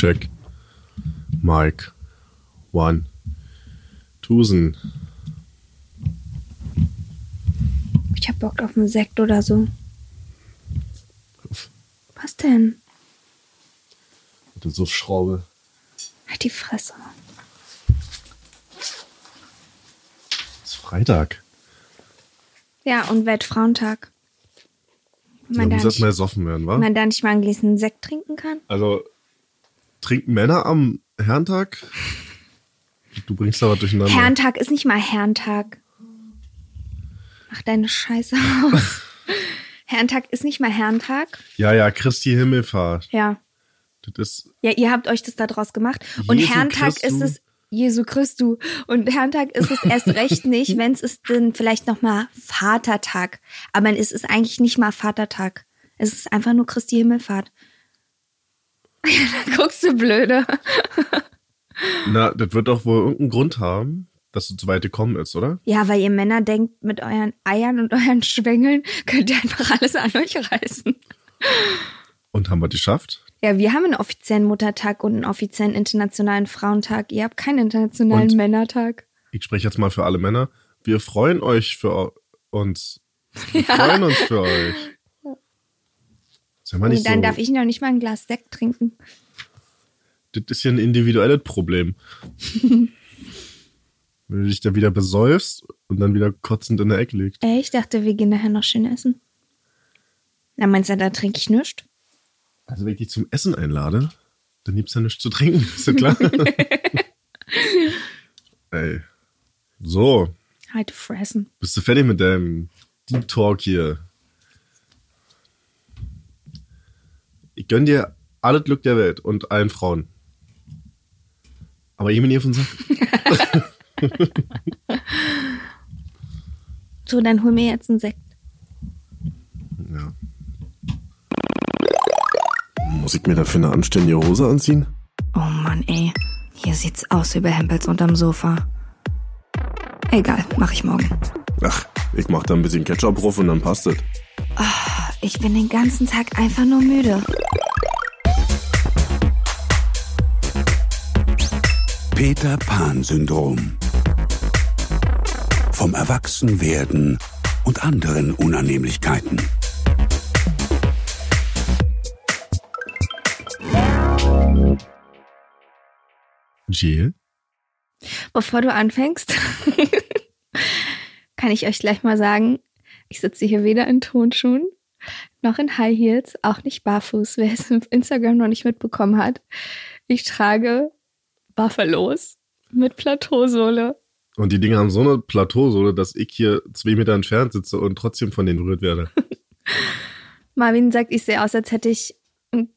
Check. Mike. One. Tusen. Ich hab Bock auf einen Sekt oder so. Was denn? Der Suffschraube. Halt die Fresse. Es ist Freitag. Ja, und Weltfrauentag. Man, da muss erst nicht, mal soffen werden, wa? wenn man da nicht mal einen Gläschen Sekt trinken kann. Also, trinken Männer am Herrentag? Du bringst da was durcheinander. Herrentag ist nicht mal Herrentag. Mach deine Scheiße aus. Herrentag ist nicht mal Herrentag. ja, ja, Christi Himmelfahrt. Ja. Das ist, Ja, ihr habt euch das da draus gemacht. Und Jesu Herrentag Christu. ist es Jesu Christu. Und Herrentag ist es erst recht nicht, wenn es ist dann vielleicht nochmal Vatertag. Aber es ist eigentlich nicht mal Vatertag. Es ist einfach nur Christi Himmelfahrt. da guckst du blöde. na, das wird doch wohl irgendeinen Grund haben, dass du zu weit gekommen ist, oder? Ja, weil ihr Männer denkt, mit euren Eiern und euren Schwängeln könnt ihr einfach alles an euch reißen. Und haben wir die geschafft? Ja, wir haben einen offiziellen Muttertag und einen offiziellen internationalen Frauentag. Ihr habt keinen internationalen Und? Männertag. Ich spreche jetzt mal für alle Männer. Wir freuen euch für uns. Wir freuen uns für euch. Sag mal Und nicht dann so. darf ich noch nicht mal ein Glas Sekt trinken. Das ist ja ein individuelles Problem. Wenn du dich da wieder besäufst und dann wieder kotzend in der Ecke liegst. Ey, ich dachte, wir gehen nachher noch schön essen. Na, meinst du, da trinke ich nichts? Also wenn ich dich zum Essen einlade, dann gibt's ja nichts zu trinken, ist ja klar. Ey. So, Halt fressen. bist du fertig mit deinem Deep Talk hier? Ich gönn dir alles Glück der Welt und allen Frauen. Aber jemand hier von. So, dann hol mir jetzt einen Sekt. Ja. Muss ich mir dafür eine anständige Hose anziehen? Oh Mann, ey. Hier sieht's aus wie bei Hempels unterm Sofa. Egal, mach ich morgen. Ach, ich mach da ein bisschen Ketchup drauf und dann passt es. Ich bin den ganzen Tag einfach nur müde. Peter Pan-Syndrom. Vom Erwachsenwerden und anderen Unannehmlichkeiten. Jill? Bevor du anfängst, kann ich euch gleich mal sagen, ich sitze hier weder in Tonschuhen noch in High Heels, auch nicht barfuß, wer es auf Instagram noch nicht mitbekommen hat. Ich trage Buffalos mit Plateausohle. Und die Dinge haben so eine Plateausohle, dass ich hier zwei Meter entfernt sitze und trotzdem von denen berührt werde. Marvin sagt, ich sehe aus, als hätte ich ein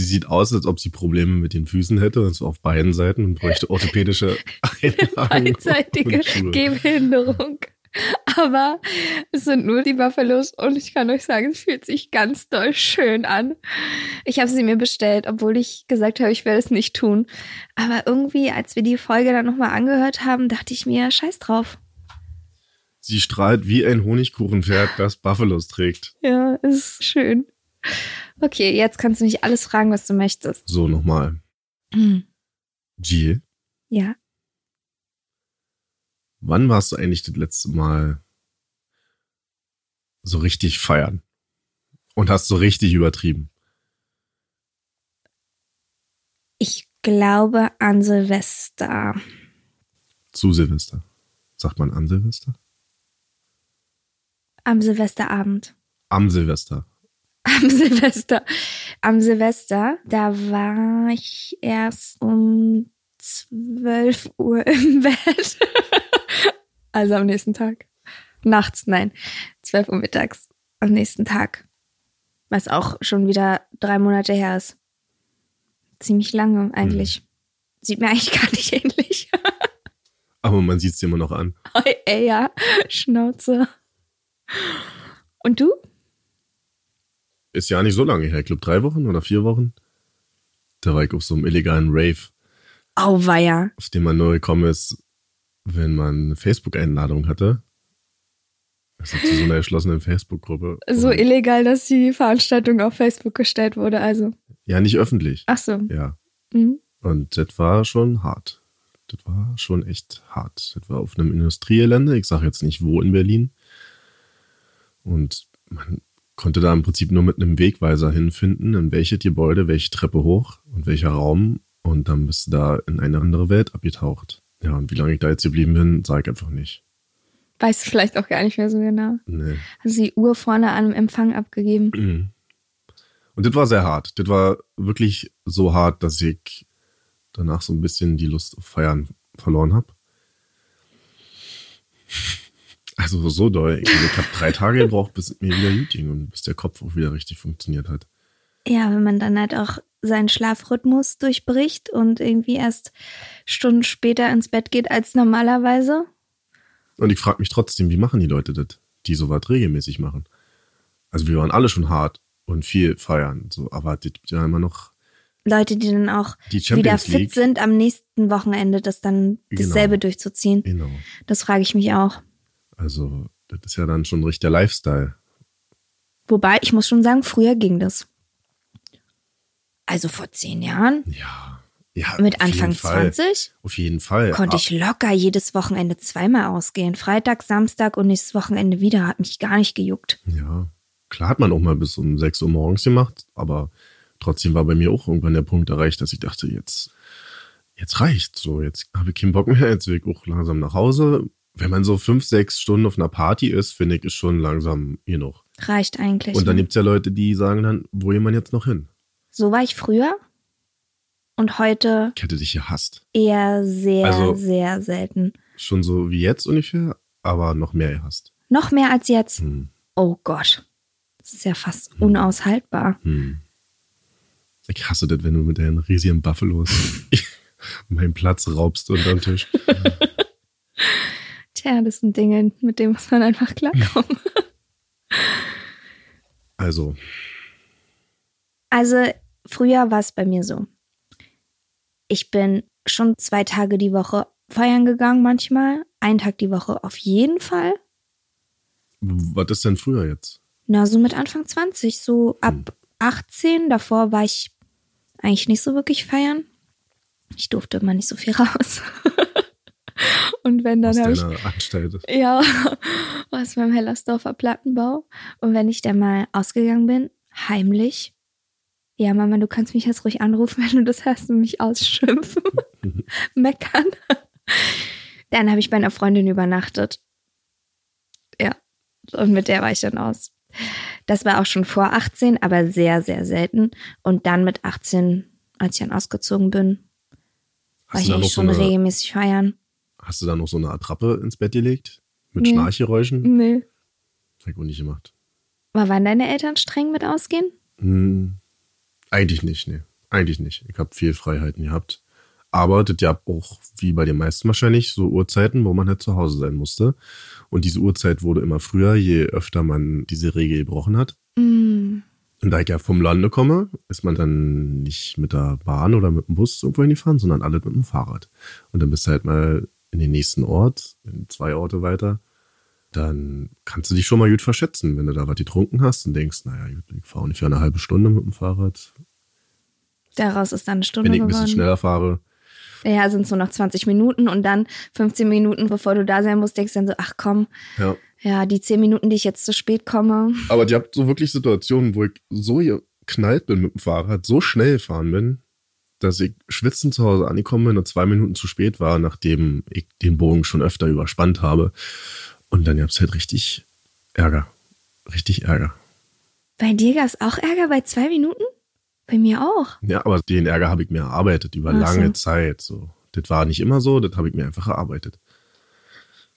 Sie sieht aus, als ob sie Probleme mit den Füßen hätte, und zwar auf beiden Seiten und bräuchte orthopädische Einlagen. beidseitige. Gehbehinderung. Aber es sind nur die Buffalos und ich kann euch sagen, es fühlt sich ganz doll schön an. Ich habe sie mir bestellt, obwohl ich gesagt habe, ich werde es nicht tun. Aber irgendwie, als wir die Folge dann nochmal angehört haben, dachte ich mir, scheiß drauf. Sie strahlt wie ein Honigkuchenpferd, das Buffalos trägt. Ja, ist schön. Okay, jetzt kannst du mich alles fragen, was du möchtest. So, nochmal. Jill, Ja, wann warst du eigentlich das letzte Mal so richtig feiern? Und hast so richtig übertrieben? ich glaube an Silvester. Zu Silvester. Sagt man an Silvester? Am Silvesterabend. Am Silvester. Am Silvester. Am Silvester, da war ich erst um 12 Uhr im Bett. also am nächsten Tag. Nachts, nein. 12 Uhr mittags am nächsten Tag. Was auch schon wieder drei Monate her ist. Ziemlich lange eigentlich. Sieht mir eigentlich gar nicht ähnlich. Aber man sieht es dir immer noch an. Ey, ja, Schnauze. Und du? Ist ja nicht so lange her. Ich glaube drei Wochen oder vier Wochen. Da war ich auf so einem illegalen Rave, Auweia. auf den man nur gekommen ist, wenn man eine Facebook-Einladung hatte. Also zu so einer geschlossenen Facebook-Gruppe. So illegal, dass die Veranstaltung auf Facebook gestellt wurde. Also, Ja, nicht öffentlich. ach so. Ja. Mhm. Und das war schon hart. Das war schon echt hart. Das war auf einem Industriegelände. Ich sage jetzt nicht wo in Berlin. Und man konnte da im Prinzip nur mit einem Wegweiser hinfinden, in welches Gebäude, welche Treppe hoch und welcher Raum. Und dann bist du da in eine andere Welt abgetaucht. Ja, und wie lange ich da jetzt geblieben bin, sage ich einfach nicht. Weißt du vielleicht auch gar nicht mehr so genau. Nee. Hast du die Uhr vorne an Empfang abgegeben? Und das war sehr hart. Das war wirklich so hart, dass ich danach so ein bisschen die Lust auf Feiern verloren habe. Also so doll. Ich, ich habe drei Tage gebraucht, bis mir wieder gut ging und bis der Kopf auch wieder richtig funktioniert hat. Ja, wenn man dann halt auch seinen Schlafrhythmus durchbricht und irgendwie erst Stunden später ins Bett geht als normalerweise. Und ich frage mich trotzdem, wie machen die Leute das, die sowas regelmäßig machen? Also wir waren alle schon hart und viel feiern, so, aber das gibt ja immer noch Leute, die dann auch die wieder fit League. sind, am nächsten Wochenende das dann Genau. dasselbe durchzuziehen. Genau. Das frage ich mich auch. Also das ist ja dann schon richtig der Lifestyle. Wobei, ich muss schon sagen, früher ging das. Also vor zehn Jahren, Ja. ja mit Anfang Fall. 20, Auf jeden Fall. konnte Ah, ich locker jedes Wochenende zweimal ausgehen. Freitag, Samstag und nächstes Wochenende wieder. Hat mich gar nicht gejuckt. Ja, klar hat man auch mal bis um 6 Uhr morgens gemacht, aber trotzdem war bei mir auch irgendwann der Punkt erreicht, dass ich dachte, jetzt, jetzt reicht so, jetzt habe ich keinen Bock mehr, jetzt will ich auch langsam nach Hause. Wenn man so fünf, sechs Stunden auf einer Party ist, finde ich, ist schon langsam genug. Reicht eigentlich. Und dann ne? gibt's ja Leute, die sagen dann, wo geht man jetzt noch hin? So war ich früher. Und heute Ich hätte dich gehasst. eher sehr, Also- sehr selten. Schon so wie jetzt ungefähr, aber noch mehr gehasst. Noch mehr als jetzt. Hm. Oh Gott. Das ist ja fast unaushaltbar. Hm. Ich hasse das, wenn du mit deinen riesigen Buffalos meinen Platz raubst unterm Tisch. Tja, das sind Dinge, mit denen muss man einfach klarkommen. Also, Also, früher war es bei mir so. Ich bin schon zwei Tage die Woche feiern gegangen manchmal. Einen Tag die Woche auf jeden Fall. was ist denn früher jetzt? Na, so mit Anfang 20, so ab 18. Davor war ich eigentlich nicht so wirklich feiern. Ich durfte immer nicht so viel raus. Und wenn, dann Aus habe ich Anstalt. Ja, aus meinem Hellersdorfer Plattenbau. Und wenn ich dann mal ausgegangen bin, heimlich, ja, Mama, du kannst mich jetzt ruhig anrufen, wenn du das hörst und mich ausschimpfen, meckern. Dann habe ich bei einer Freundin übernachtet. Ja, und mit der war ich dann aus. Das war auch schon vor 18, aber sehr, sehr selten. Und dann mit 18, als ich dann ausgezogen bin, war Hast ich eigentlich so schon eine, regelmäßig feiern. Hast du da noch so eine Attrappe ins Bett gelegt? Mit Nee. Schnarchgeräuschen? Nee. Hab ich auch nicht gemacht. Aber waren deine Eltern streng mit ausgehen? Hm, eigentlich nicht, nee. Eigentlich nicht. Ich habe viel Freiheiten gehabt. Aber das ja auch, wie bei den meisten wahrscheinlich, so Uhrzeiten, wo man halt zu Hause sein musste. Und diese Uhrzeit wurde immer früher, je öfter man diese Regel gebrochen hat. Mm. Und da ich ja vom Lande komme, ist man dann nicht mit der Bahn oder mit dem Bus irgendwo hingefahren, sondern alle mit dem Fahrrad. Und dann bist du halt mal in den nächsten Ort, in zwei Orte weiter. Dann kannst du dich schon mal gut verschätzen, wenn du da was getrunken hast und denkst, naja, gut, ich fahre ungefähr eine halbe Stunde mit dem Fahrrad. Daraus ist dann eine Stunde Wenn ich ein geworden. bisschen schneller fahre, Ja, sind es nur noch 20 Minuten und dann 15 Minuten, bevor du da sein musst, denkst du dann so, ach komm, ja. ja, die 10 Minuten, die ich jetzt zu spät komme. Aber ihr habt so wirklich Situationen, wo ich so geknallt bin mit dem Fahrrad, so schnell gefahren bin, dass ich schwitzend zu Hause angekommen bin und zwei Minuten zu spät war, nachdem ich den Bogen schon öfter überspannt habe. Und dann gab's halt richtig Ärger. Richtig Ärger. Bei dir gab es auch Ärger bei zwei Minuten? Bei mir auch. Ja, aber den Ärger habe ich mir erarbeitet über Ach so. lange Zeit. So. Das war nicht immer so, das habe ich mir einfach erarbeitet.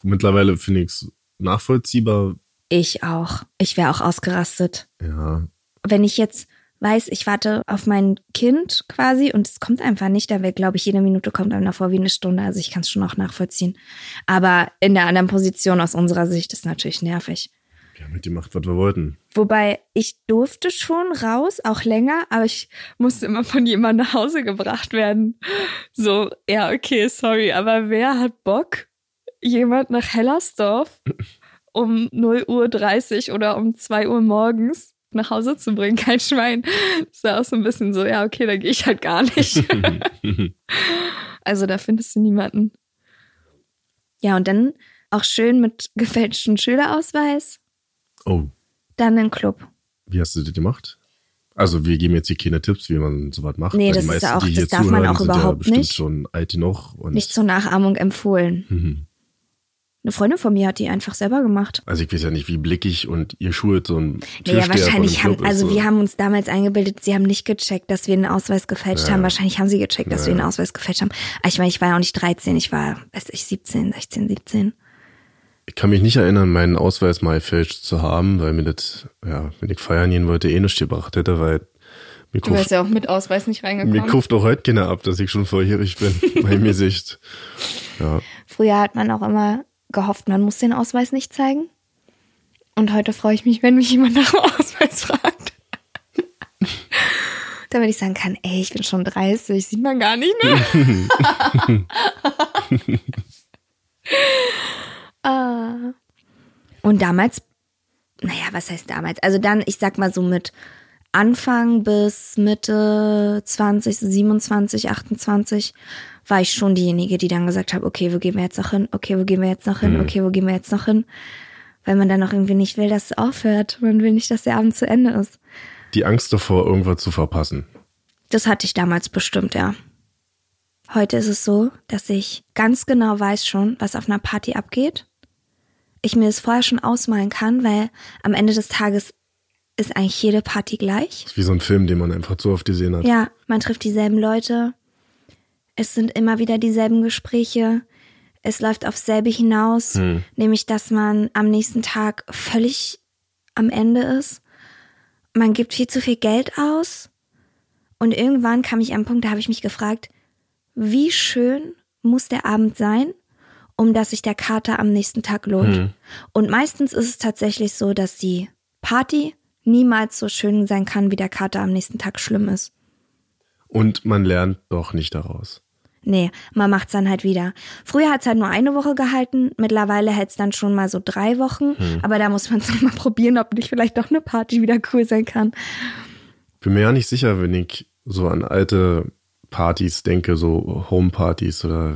Mittlerweile finde ich es nachvollziehbar. Ich auch. Ich wäre auch ausgerastet. Ja, Wenn ich jetzt weiß, ich warte auf mein Kind quasi und es kommt einfach nicht, da wäre, glaube ich, jede Minute kommt einem davor wie eine Stunde. Also ich kann es schon auch nachvollziehen. Aber in der anderen Position aus unserer Sicht ist natürlich nervig. wir haben gemacht, was wir wollten. Wobei ich durfte schon raus, auch länger, aber ich musste immer von jemandem nach Hause gebracht werden. So, ja, okay, sorry, aber wer hat Bock, jemand nach Hellersdorf um 0 Uhr 30 oder um 2 Uhr morgens nach Hause zu bringen. Kein Schwein. Das war auch so ein bisschen so, ja, okay, da gehe ich halt gar nicht. also da findest du niemanden. Ja, und dann auch schön mit gefälschten Schülerausweis. oh, Dann in den Club. wie hast du das gemacht? Also wir geben jetzt hier keine Tipps, wie man sowas macht. Nee, das die ist ja meisten, auch- das darf man auch ja überhaupt bestimmt nicht. schon alt genug. Und Nicht zur Nachahmung empfohlen. Mhm. Eine Freundin von mir hat die einfach selber gemacht. Also ich weiß ja nicht, wie blickig und ihr schult so ein Naja, Türsteher wahrscheinlich von einem haben, also ist, so. wir haben uns damals eingebildet, sie haben nicht gecheckt, dass wir einen Ausweis gefälscht Ja. haben. Wahrscheinlich haben sie gecheckt, dass Ja. wir einen Ausweis gefälscht haben. Aber ich meine, ich war ja auch nicht 13, ich war, weiß ich, 17, 16, 17. Ich kann mich nicht erinnern, meinen Ausweis mal gefälscht zu haben, weil mir das, ja, wenn ich feiern gehen wollte, eh nicht gebracht hätte, weil mir Du wärst ja auch mit Ausweis nicht mir reingekommen. kauft auch heute keiner ab, dass ich schon volljährig bin, bei mir Sicht. Ja. Früher hat man auch immer gehofft, man muss den Ausweis nicht zeigen. Und heute freue ich mich, wenn mich jemand nach dem Ausweis fragt. Damit ich sagen kann, ey, ich bin schon 30, sieht man gar nicht, ne? ah. Und damals, naja, was heißt damals? Also dann, ich sag mal so mit Anfang bis Mitte 20, so 27, 28 war ich schon diejenige, die dann gesagt hat, okay, wo gehen wir jetzt noch hin? Okay, wo gehen wir jetzt noch hin? Okay, wo gehen wir jetzt noch hin? Weil man dann auch irgendwie nicht will, dass es aufhört. Man will nicht, dass der Abend zu Ende ist. Die Angst davor, irgendwas zu verpassen. Das hatte ich damals bestimmt, ja. Heute ist es so, dass ich ganz genau weiß schon, was auf einer Party abgeht. Ich mir das vorher schon ausmalen kann, weil am Ende des Tages ist eigentlich jede Party gleich. Ist wie so ein Film, den man einfach zu oft gesehen hat. Ja, man trifft dieselben Leute. Es sind immer wieder dieselben Gespräche. Es läuft aufs selbe hinaus, nämlich dass man am nächsten Tag völlig am Ende ist. Man gibt viel zu viel Geld aus. Und irgendwann kam ich an einen Punkt, da habe ich mich gefragt, wie schön muss der Abend sein, um dass sich der Kater am nächsten Tag lohnt. Und meistens ist es tatsächlich so, dass die Party niemals so schön sein kann, wie der Kater am nächsten Tag schlimm ist. Und man lernt doch nicht daraus. Nee, man macht's dann halt wieder. Früher hat's halt nur eine Woche gehalten, mittlerweile hält's dann schon mal so drei Wochen. Aber da muss man es mal probieren, ob nicht vielleicht doch eine Party wieder cool sein kann. Bin mir ja nicht sicher, wenn ich so an alte Partys denke, so Homepartys oder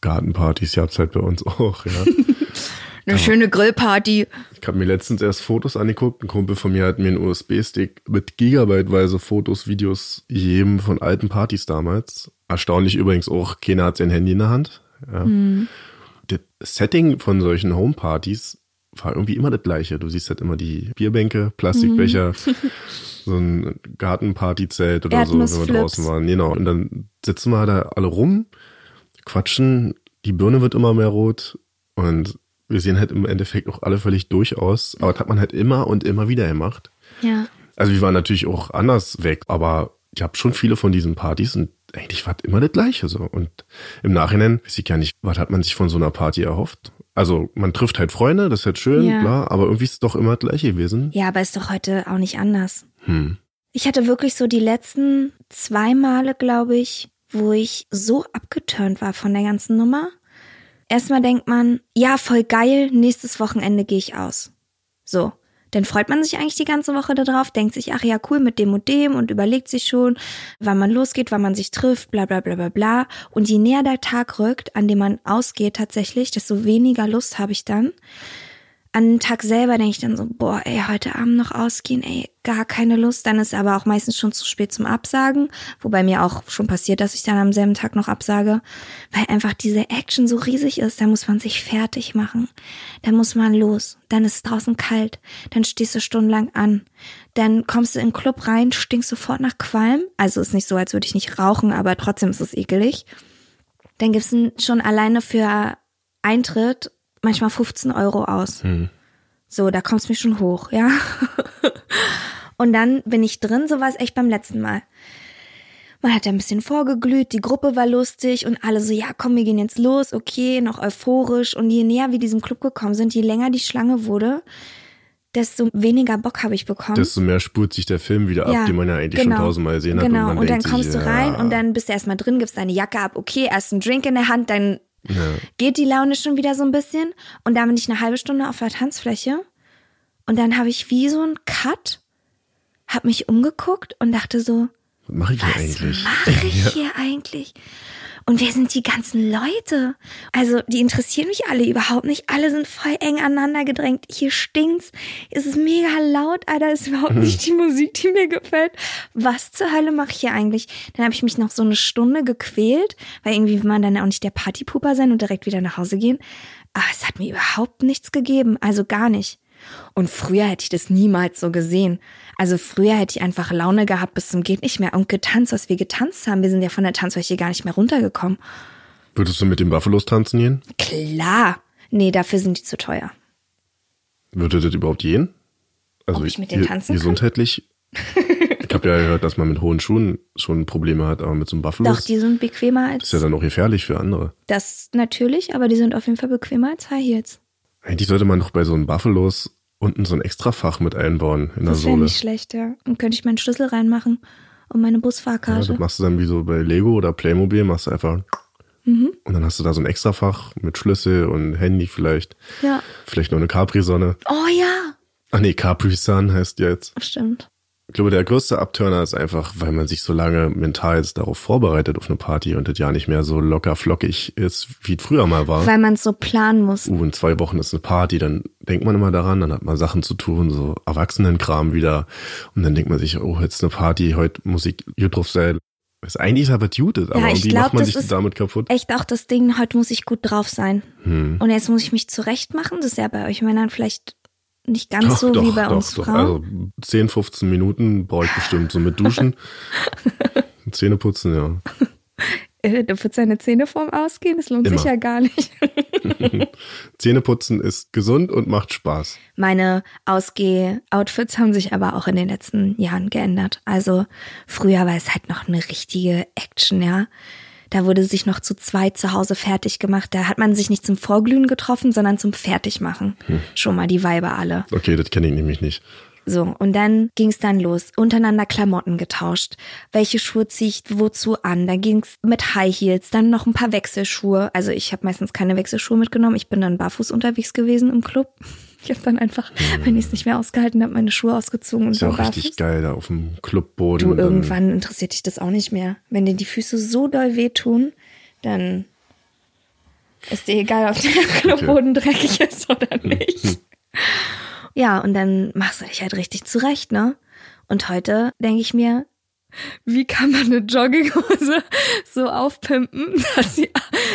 Gartenpartys, ihr habt's halt bei uns auch, ja. Eine schöne Grillparty. Ich habe mir letztens erst Fotos angeguckt. Ein Kumpel von mir hat mir einen USB-Stick mit gigabyteweise Fotos, Videos gegeben von alten Partys damals. Erstaunlich übrigens auch, keiner hat sein Handy in der Hand. Ja. Das Setting von solchen Homepartys war irgendwie immer das gleiche. Du siehst halt immer die Bierbänke, Plastikbecher, so ein Gartenpartyzelt oder so, wenn wir draußen waren. Genau. Und dann sitzen wir da alle rum, quatschen, die Birne wird immer mehr rot und wir sehen halt im Endeffekt auch alle völlig durch aus. Aber das hat man halt immer und immer wieder gemacht. Ja. Also wir waren natürlich auch anders weg, aber ich habe schon viele von diesen Partys und eigentlich war es immer das Gleiche so. Und im Nachhinein weiß ich gar nicht, was hat man sich von so einer Party erhofft? Also man trifft halt Freunde, das ist halt schön, Ja. klar, aber irgendwie ist es doch immer das Gleiche gewesen. Ja, aber ist doch heute auch nicht anders. Hm. Ich hatte wirklich so die letzten zwei Male, glaube ich, wo ich so abgeturnt war von der ganzen Nummer. Erstmal denkt man, ja, voll geil, nächstes Wochenende gehe ich aus. So. Dann freut man sich eigentlich die ganze Woche darauf, denkt sich, ach ja, cool mit dem und dem und überlegt sich schon, wann man losgeht, wann man sich trifft, bla bla bla bla bla. Und je näher der Tag rückt, an dem man ausgeht tatsächlich, desto weniger Lust habe ich dann. An den Tag selber denke ich dann so, boah, ey, heute Abend noch ausgehen, ey, gar keine Lust. Dann ist aber auch meistens schon zu spät zum Absagen. Wobei mir auch schon passiert, dass ich dann am selben Tag noch absage. Weil einfach diese Action so riesig ist. Da muss man sich fertig machen. Da muss man los. Dann ist es draußen kalt. Dann stehst du stundenlang an. Dann kommst du in den Club rein, stinkst sofort nach Qualm. Also ist nicht so, als würde ich nicht rauchen, aber trotzdem ist es ekelig. Dann gibt's schon alleine für Eintritt manchmal 15 Euro aus. So, da kommt's mir schon hoch, ja. Und dann bin ich drin, so war es echt beim letzten Mal. Man hat ein bisschen vorgeglüht, die Gruppe war lustig und alle so, ja, komm, wir gehen jetzt los, okay, noch euphorisch. Und je näher wir diesem Club gekommen sind, je länger die Schlange wurde, desto weniger Bock habe ich bekommen. Desto mehr spurt sich der Film wieder ab, den man ja eigentlich schon tausendmal gesehen hat. Genau, man und, dann kommst sich, du rein ja, und dann bist du erstmal drin, gibst deine Jacke ab, okay, erst einen Drink in der Hand, dann Ja. geht die Laune schon wieder so ein bisschen und dann bin ich eine halbe Stunde auf der Tanzfläche und dann habe ich wie so einen Cut, habe mich umgeguckt und dachte so, Was mache ich hier was eigentlich? mache ich hier eigentlich? Und wer sind die ganzen Leute? Also, die interessieren mich alle überhaupt nicht. Alle sind voll eng aneinander gedrängt. Hier stinkt's. Es ist mega laut, Alter. Ist überhaupt nicht die Musik, die mir gefällt. Was zur Hölle mache ich hier eigentlich? Dann habe ich mich noch so eine Stunde gequält, weil irgendwie will man dann auch nicht der Partypuper sein und direkt wieder nach Hause gehen. Aber es hat mir überhaupt nichts gegeben. Also gar nicht. Und früher hätte ich das niemals so gesehen. Also früher hätte ich einfach Laune gehabt bis zum geht nicht mehr und getanzt, was wir getanzt haben. Wir sind ja von der Tanzfläche gar nicht mehr runtergekommen. Würdest du mit den Buffalos tanzen gehen? Klar. Nee, dafür sind die zu teuer. Würde das überhaupt gehen? Also Ob ich mit denen tanzen gesundheitlich? ich habe ja gehört, dass man mit hohen Schuhen schon Probleme hat, aber mit so einem Buffalos Doch, die sind bequemer als ist ja dann auch gefährlich für andere. das natürlich, aber die sind auf jeden Fall bequemer als High Heels. Eigentlich sollte man doch bei so einem Buffalos unten so ein Extrafach mit einbauen in der Das wäre Sohle. nicht schlecht, ja. Dann könnte ich meinen Schlüssel reinmachen und meine Ja, Busfahrkarte. das machst du dann wie so bei Lego oder Playmobil, machst du einfach Mhm. und dann hast du da so ein Extrafach mit Schlüssel und Handy vielleicht. Ja. Vielleicht noch eine Capri-Sonne. Oh ja. Ach nee, Capri-Sun heißt jetzt. Stimmt. Ich glaube, der größte Abturner ist einfach, weil man sich so lange mental jetzt darauf vorbereitet auf eine Party und das ja nicht mehr so locker flockig ist, wie es früher mal war. Weil man es so planen muss. Uh, in zwei Wochen ist eine Party, dann denkt man immer daran, dann hat man Sachen zu tun, so Erwachsenenkram wieder. Und dann denkt man sich, oh, jetzt eine Party, heute muss ich gut drauf sein. Das ist eigentlich aber tutet, aber Ja, ich irgendwie glaub, macht man sich damit kaputt. Echt auch das Ding, heute muss ich gut drauf sein. Hm. Und jetzt muss ich mich zurecht machen. Das ist ja bei euch Männern vielleicht nicht ganz so wie bei uns Frauen. Also 10, 15 Minuten brauche ich bestimmt so mit Duschen. Zähne putzen, ja. Äh, Du wird seine Zähne vorm Ausgehen, das lohnt Immer. sich ja gar nicht. Zähneputzen ist gesund und macht Spaß. Meine Ausgeh-Outfits haben sich aber auch in den letzten Jahren geändert. Also früher war es halt noch eine richtige Action, ja. Da wurde sich noch zu zweit zu Hause fertig gemacht. Da hat man sich nicht zum Vorglühen getroffen, sondern zum Fertigmachen. Schon mal die Weiber alle. Okay, das kenne ich nämlich nicht. So, und dann ging's dann los. Untereinander Klamotten getauscht. Welche Schuhe ziehe ich wozu an? Dann ging's mit High Heels, dann noch ein paar Wechselschuhe. Also ich habe meistens keine Wechselschuhe mitgenommen. Ich bin dann barfuß unterwegs gewesen im Club. Ich habe dann einfach, wenn ich es nicht mehr ausgehalten habe, meine Schuhe ausgezogen und Ist ja war auch richtig barfuß. geil da auf dem Clubboden. Du, und irgendwann interessiert dich das auch nicht mehr. Wenn dir die Füße so doll wehtun, dann ist dir egal, ob der Clubboden dreckig ist oder nicht. Ja, und dann machst du dich halt richtig zurecht, ne? Und heute denke ich mir, wie kann man eine Jogginghose so aufpimpen, dass sie,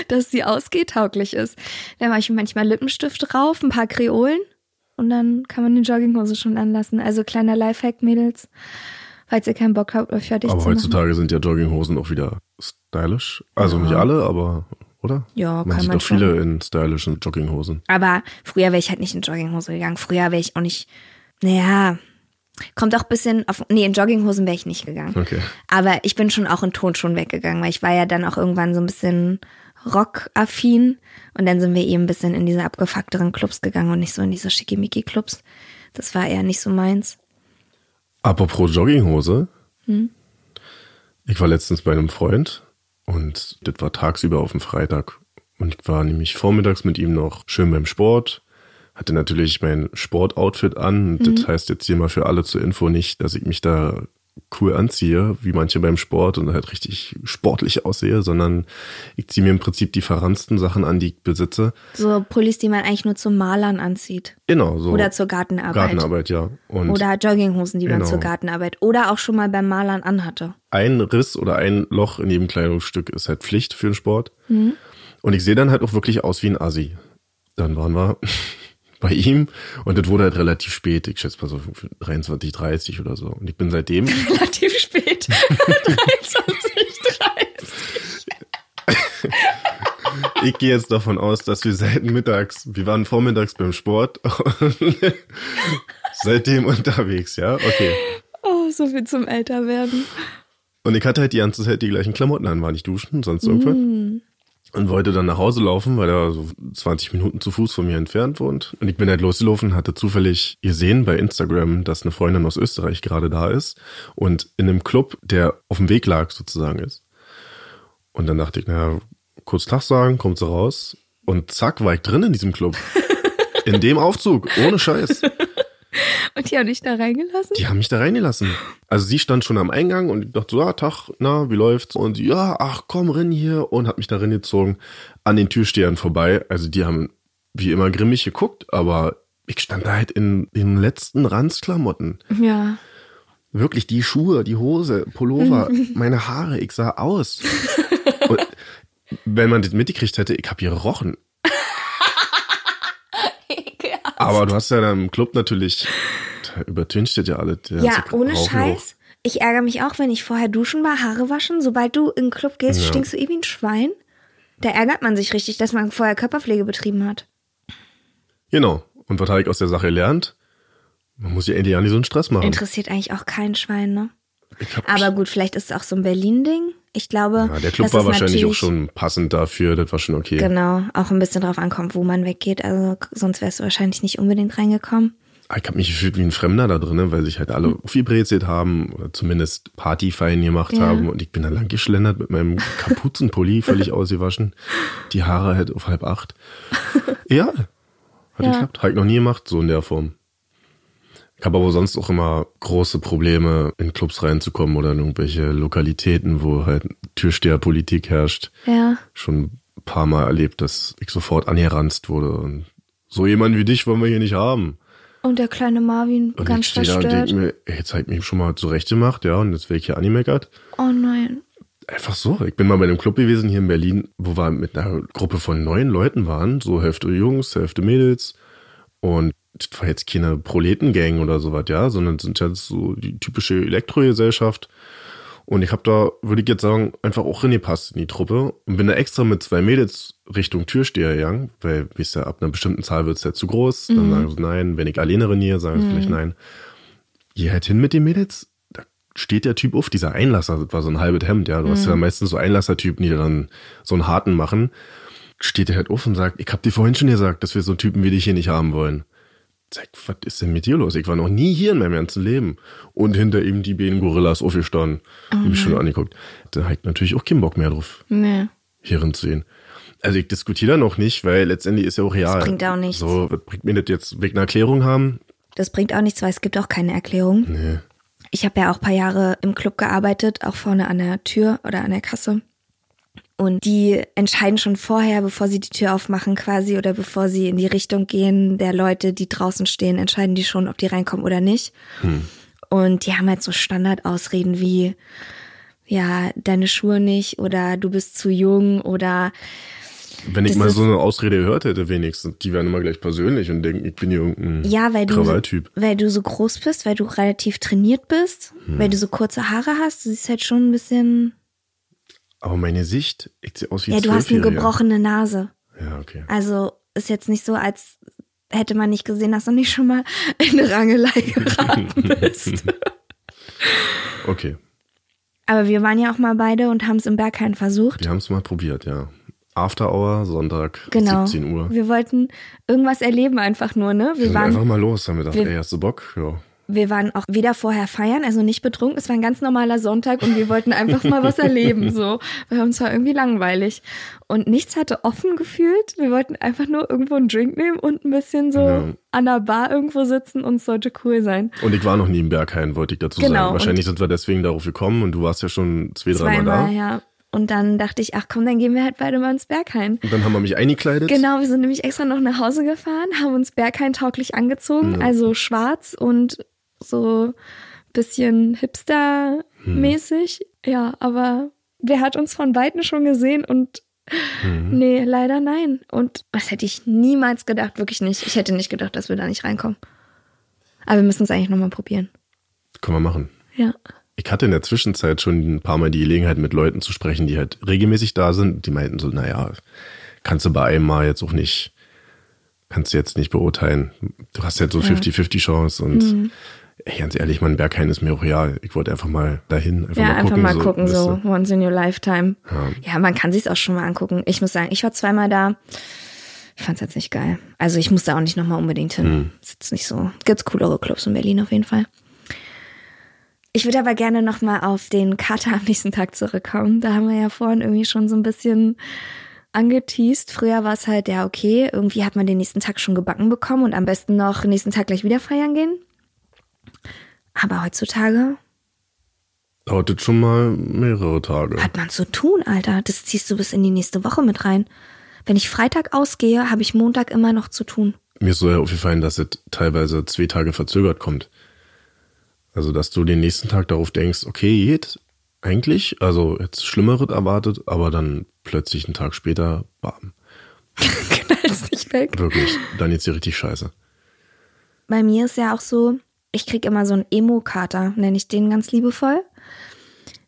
dass sie ausgehtauglich ist? Da mache ich manchmal Lippenstift drauf, ein paar Kreolen und dann kann man die Jogginghose schon anlassen. Also kleiner Lifehack, Mädels, falls ihr keinen Bock habt, euch fertig Aber zu machen. heutzutage sind ja Jogginghosen auch wieder stylisch. Also Ja. nicht alle, aber, oder? Ja, man kann sieht man doch viele schon. in stylischen Jogginghosen. Aber früher wäre ich halt nicht in Jogginghose gegangen. Früher wäre ich auch nicht, naja, kommt auch ein bisschen auf, nee, in Jogginghosen wäre ich nicht gegangen. Okay. Aber ich bin schon auch in Tonschuhen weggegangen, weil ich war ja dann auch irgendwann so ein bisschen rockaffin und dann sind wir eben ein bisschen in diese abgefuckteren Clubs gegangen und nicht so in diese schickimicki-Clubs. Das war eher nicht so meins. Apropos Jogginghose. Hm? Ich war letztens bei einem Freund und das war tagsüber auf dem Freitag. Und ich war nämlich vormittags mit ihm noch schön beim Sport. Hatte natürlich mein Sportoutfit an. Mhm. Das heißt jetzt hier mal für alle zur Info nicht, dass ich mich da cool anziehe, wie manche beim Sport und halt richtig sportlich aussehe, sondern ich ziehe mir im Prinzip die verransten Sachen an, die ich besitze. So Pullis, die man eigentlich nur zum Malern anzieht. Genau, so. Oder zur Gartenarbeit. Gartenarbeit, ja. Und Oder Jogginghosen, die man Genau. zur Gartenarbeit oder auch schon mal beim Malern anhatte. ein Riss oder ein Loch in jedem Kleidungsstück ist halt Pflicht für den Sport. Mhm. Und ich sehe dann halt auch wirklich aus wie ein Assi. Dann waren wir bei ihm und das wurde halt relativ spät. Ich schätze mal so 23, 30 oder so. Und ich bin seitdem, Relativ spät. 23, 30. ich gehe jetzt davon aus, dass wir seit mittags, wir waren vormittags beim Sport seitdem unterwegs, ja? Okay. Oh, so viel zum Älterwerden. Und ich hatte halt die ganze Zeit die gleichen Klamotten an, war nicht duschen, sonst irgendwas. Und wollte dann nach Hause laufen, weil er so 20 Minuten zu Fuß von mir entfernt wohnt. Und ich bin halt losgelaufen, hatte zufällig gesehen bei Instagram, dass eine Freundin aus Österreich gerade da ist und in einem Club, der auf dem Weg lag sozusagen ist. Und dann dachte ich, naja, kurz Tag sagen, kommt sie raus und zack, war ich drin in diesem Club. in dem Aufzug, ohne Scheiß. Die haben dich da reingelassen? Die haben mich da reingelassen. Also sie stand schon am Eingang und ich dachte so, ja, Tag, na, wie läuft's? Und sie, ja, ach komm, renn hier und hat mich da reingezogen an den Türstehern vorbei. Also die haben wie immer grimmig geguckt, aber ich stand da halt in den letzten Ranzklamotten. Ja. Wirklich die Schuhe, die Hose, Pullover, meine Haare, ich sah aus. Und wenn man das mitgekriegt hätte, ich hab hier gerochen. Aber du hast ja dann im Club natürlich, übertüncht das ja alles. der Ja, ohne. Scheiß. Ich ärgere mich auch, wenn ich vorher duschen war, Haare waschen. Sobald du in den Club gehst, Ja. stinkst du eh wie ein Schwein. Da ärgert man sich richtig, dass man vorher Körperpflege betrieben hat. Genau. Und was habe ich aus der Sache gelernt? Man muss ja endlich auch nicht so einen Stress machen. Interessiert eigentlich auch kein Schwein, ne? Aber gut, vielleicht ist es auch so ein Berlin-Ding. Ich glaube, ja, der Club war wahrscheinlich auch schon passend dafür, das war schon okay. Genau, auch ein bisschen drauf ankommt, wo man weggeht. Also sonst wärst du wahrscheinlich nicht unbedingt reingekommen. Ich habe mich gefühlt wie ein Fremder da drin, weil sich halt alle aufgebrezelt haben oder zumindest Partyfeiern gemacht Ja. haben und ich bin da lang geschlendert mit meinem Kapuzenpulli völlig ausgewaschen, die Haare halt auf halb acht. Ja, hat Ja. geklappt. Habe ich noch nie gemacht, so in der Form. Ich habe aber sonst auch immer große Probleme, in Clubs reinzukommen oder in irgendwelche Lokalitäten, wo halt Türsteherpolitik herrscht. Ja. Schon ein paar Mal erlebt, dass ich sofort angeranzt wurde. Und so jemand wie dich wollen wir hier nicht haben. Und der kleine Marvin Und ganz ich stehe da und verstört. mir, jetzt habe ich mich schon mal zurecht gemacht, ja, und jetzt werde ich hier angemeckert. oh nein. Einfach so. Ich bin mal bei einem Club gewesen hier in Berlin, wo wir mit einer Gruppe von neun Leuten waren, so Hälfte Jungs, Hälfte Mädels. Und das war jetzt keine Proletengang oder sowas, ja, sondern sind jetzt so die typische Elektrogesellschaft. Und ich habe da, würde ich jetzt sagen, einfach auch reingepasst in die Truppe und bin da extra mit zwei Mädels Richtung Türsteher gegangen, weil, wie ja, ab einer bestimmten Zahl wird's ja zu groß. Dann sagen sie nein. Wenn ich alleine reniere, sagen sie vielleicht nein. Geh halt hin mit den Mädels. Da steht der Typ auf, dieser Einlasser, das war so ein halbes Hemd, ja. Du hast ja meistens so Einlassertypen, die dann so einen harten machen. Steht er halt auf und sagt, ich hab dir vorhin schon gesagt, dass wir so Typen wie dich hier nicht haben wollen. Sag, was ist denn mit dir los? Ich war noch nie hier in meinem ganzen Leben. Und hinter ihm die beiden Gorillas aufgestanden. die mich schon angeguckt. Da ich natürlich auch keinen Bock mehr drauf, Nee. hierin zu sehen. Also ich diskutiere da noch nicht, weil letztendlich ist ja auch real. bringt auch nichts. So, was bringt mir das jetzt wegen einer Erklärung haben? Das bringt auch nichts, weil es gibt auch keine Erklärung. Nee. Ich habe ja auch ein paar Jahre im Club gearbeitet, auch vorne an der Tür oder an der Kasse. Und die entscheiden schon vorher, bevor sie die Tür aufmachen quasi oder bevor sie in die Richtung gehen der Leute, die draußen stehen, entscheiden die schon, ob die reinkommen oder nicht. Und die haben halt so Standardausreden wie, ja, deine Schuhe nicht oder du bist zu jung oder Wenn ich mal so eine Ausrede gehört hätte, wenigstens, die wären immer gleich persönlich und denken, ich bin hier irgendein Ja, weil du, weil du so groß bist, weil du relativ trainiert bist, Hm. weil du so kurze Haare hast. Du siehst halt schon ein bisschen. Aber meine Sicht, ich sehe aus wie Ja, du hast eine gebrochene Nase. Ja, okay. Also ist jetzt nicht so, als hätte man nicht gesehen, dass du nicht schon mal in eine Rangelei geraten bist. Okay. Aber wir waren ja auch mal beide und haben es im Berghain versucht. Wir haben es mal probiert, ja. After Hour, Sonntag, Genau. 17 Uhr. Wir wollten irgendwas erleben einfach nur, ne? Wir Wir sind einfach waren, mal los, haben wir gedacht, wir- ey, hast du Bock? Ja. Wir waren auch weder vorher feiern, also nicht betrunken. Es war ein ganz normaler Sonntag und wir wollten einfach mal was erleben, so. Weil uns war irgendwie langweilig. Und nichts hatte offen gefühlt. Wir wollten einfach nur irgendwo einen Drink nehmen und ein bisschen so Ja. an der Bar irgendwo sitzen und es sollte cool sein. Und ich war noch nie im Berghain, wollte ich dazu Genau, sagen. Wahrscheinlich sind wir deswegen darauf gekommen und du warst ja schon zwei, dreimal da. ja. Und dann dachte ich, ach komm, dann gehen wir halt beide mal ins Berghain. Und dann haben wir mich eingekleidet. Genau, wir sind nämlich extra noch nach Hause gefahren, haben uns Berghain tauglich angezogen, also schwarz und so bisschen hipster-mäßig. Ja, aber wer hat uns von Weitem schon gesehen und nee, leider nein. Und das hätte ich niemals gedacht, wirklich nicht. Ich hätte nicht gedacht, dass wir da nicht reinkommen. Aber wir müssen es eigentlich nochmal probieren. Können wir machen. Ja. Ich hatte in der Zwischenzeit schon ein paar Mal die Gelegenheit, mit Leuten zu sprechen, die halt regelmäßig da sind. Die meinten so, naja, kannst du bei einem Mal jetzt auch nicht, kannst du jetzt nicht beurteilen. Du hast halt so 50-50 Chance und Mhm. Ey, ganz ehrlich, mein Berghain ist mir auch real. Ich wollte einfach mal dahin, einfach Ja, mal einfach gucken. mal gucken, so, weißt du. once in your lifetime. Ja. Ja, man kann sich's auch schon mal angucken. Ich muss sagen, ich war zweimal da. Ich fand's jetzt nicht geil. Also ich musste auch nicht nochmal unbedingt hin. Hm. Ist jetzt nicht so. Gibt's coolere Clubs in Berlin auf jeden Fall. Ich würde aber gerne nochmal auf den Kater am nächsten Tag zurückkommen. Da haben wir ja vorhin irgendwie schon so ein bisschen angeteased. Früher war es halt, ja, okay, irgendwie hat man den nächsten Tag schon gebacken bekommen und am besten noch nächsten Tag gleich wieder feiern gehen. Aber heutzutage Dauert das schon mal mehrere Tage. hat man zu tun, Alter. Das ziehst du bis in die nächste Woche mit rein. Wenn ich Freitag ausgehe, habe ich Montag immer noch zu tun. Mir ist so ja aufgefallen, dass es teilweise zwei Tage verzögert kommt. Also, dass du den nächsten Tag darauf denkst, okay, geht eigentlich, also jetzt Schlimmeres erwartet, aber dann plötzlich einen Tag später, bam, Knallst nicht weg. wirklich, dann jetzt hier richtig scheiße. Bei mir ist ja auch so, ich krieg immer so einen Emo-Kater, nenne ich den ganz liebevoll.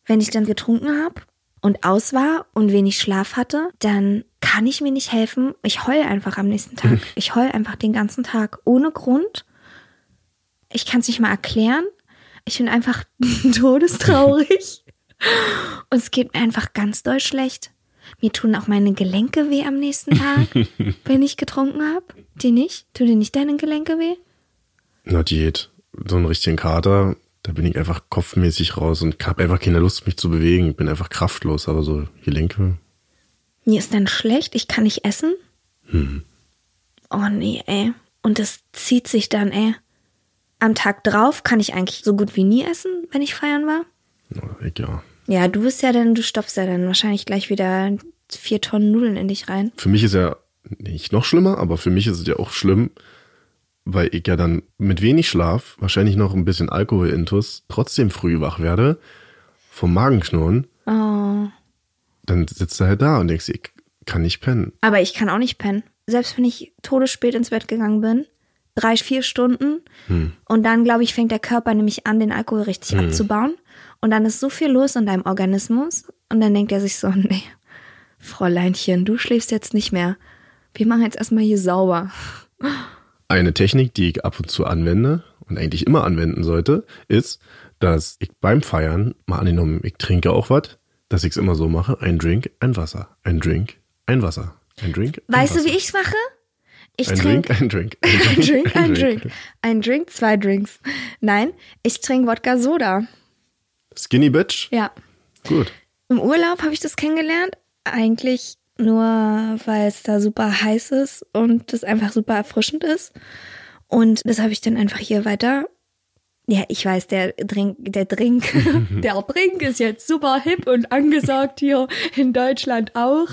Wenn ich dann getrunken habe und aus war und wenig Schlaf hatte, dann kann ich mir nicht helfen. Ich heul einfach am nächsten Tag. Ich heul einfach den ganzen Tag ohne Grund. Ich kann es nicht mal erklären. Ich bin einfach todestraurig. Und es geht mir einfach ganz doll schlecht. Mir tun auch meine Gelenke weh am nächsten Tag, wenn ich getrunken habe. Dir nicht? Tun dir nicht deine Gelenke weh? Na, Diät. So einen richtigen Kater, da bin ich einfach kopfmäßig raus und habe einfach keine Lust, mich zu bewegen. Ich bin einfach kraftlos, aber so Gelenke. Mir ist dann schlecht, ich kann nicht essen. Oh nee, ey. Und das zieht sich dann, ey. Am Tag drauf kann ich eigentlich so gut wie nie essen, wenn ich feiern war. Na, ich ja. Ja, du bist ja dann, du stopfst ja dann wahrscheinlich gleich wieder vier Tonnen Nudeln in dich rein. Für mich ist ja nicht noch schlimmer, aber für mich ist es ja auch schlimm, weil ich ja dann mit wenig Schlaf, wahrscheinlich noch ein bisschen Alkoholintus, trotzdem früh wach werde, vom Magenknurren, Oh. dann sitzt du halt da und denkst, ich kann nicht pennen. Aber ich kann auch nicht pennen. Selbst wenn ich todesspät ins Bett gegangen bin, drei, vier Stunden. Und dann, glaube ich, fängt der Körper nämlich an, den Alkohol richtig abzubauen. Und dann ist so viel los in deinem Organismus. Und dann denkt er sich so, nee, Fräuleinchen, du schläfst jetzt nicht mehr. Wir machen jetzt erstmal hier sauber. Eine Technik, die ich ab und zu anwende und eigentlich immer anwenden sollte, ist, dass ich beim Feiern, mal angenommen, ich trinke auch was, dass ich es immer so mache, ein Drink, ein Wasser, ein Drink, ein Wasser, ein Drink, ein Weißt Wasser. du, wie ich's mache? Ich Ein trinke Drink, ein Drink, ein Drink, ein Drink. Ein Drink, zwei Drinks. Nein, ich trinke Wodka Soda. Skinny Bitch? Ja. Gut. Im Urlaub habe ich das kennengelernt. Eigentlich nur, weil es da super heiß ist und das einfach super erfrischend ist. Und das habe ich dann einfach hier weiter. Ja, ich weiß, der Drink, der Drink, der Drink ist jetzt super hip und angesagt hier in Deutschland auch.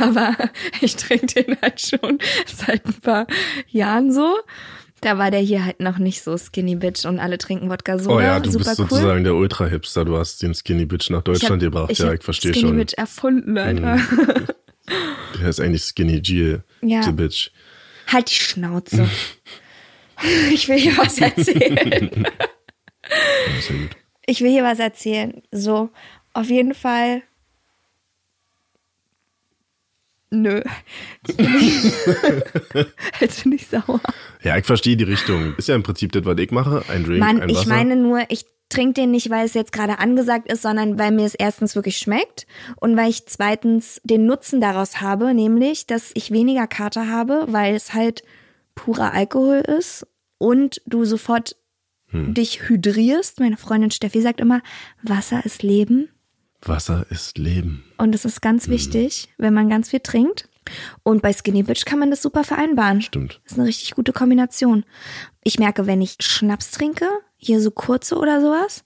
Aber ich trinke den halt schon seit ein paar Jahren so. Da war der hier halt noch nicht so Skinny Bitch und alle trinken Wodka Soda. Oh ja, du super bist cool. sozusagen der Ultra-Hipster. Du hast den Skinny Bitch nach Deutschland hab- gebracht. ich ja, ich verstehe Skinny schon. Bitch erfunden, Alter. Der ist eigentlich Skinny G, Ja. the Bitch. Halt die Schnauze. Ich will hier was erzählen. Ja, gut. Ich will hier was erzählen. So, auf jeden Fall. Nö. Jetzt bin ich sauer. Ja, ich verstehe die Richtung. Ist ja im Prinzip das, was ich mache. Ein Drink, Mann, ein Wasser. ich meine nur, ich trinke den nicht, weil es jetzt gerade angesagt ist, sondern weil mir es erstens wirklich schmeckt und weil ich zweitens den Nutzen daraus habe, nämlich, dass ich weniger Kater habe, weil es halt purer Alkohol ist und du sofort Hm. dich hydrierst. Meine Freundin Steffi sagt immer, Wasser ist Leben. Wasser ist Leben. Und das ist ganz wichtig, wenn man ganz viel trinkt. Und bei Skinny Bitch kann man das super vereinbaren. Stimmt. Das ist eine richtig gute Kombination. Ich merke, wenn ich Schnaps trinke, hier so kurze oder sowas,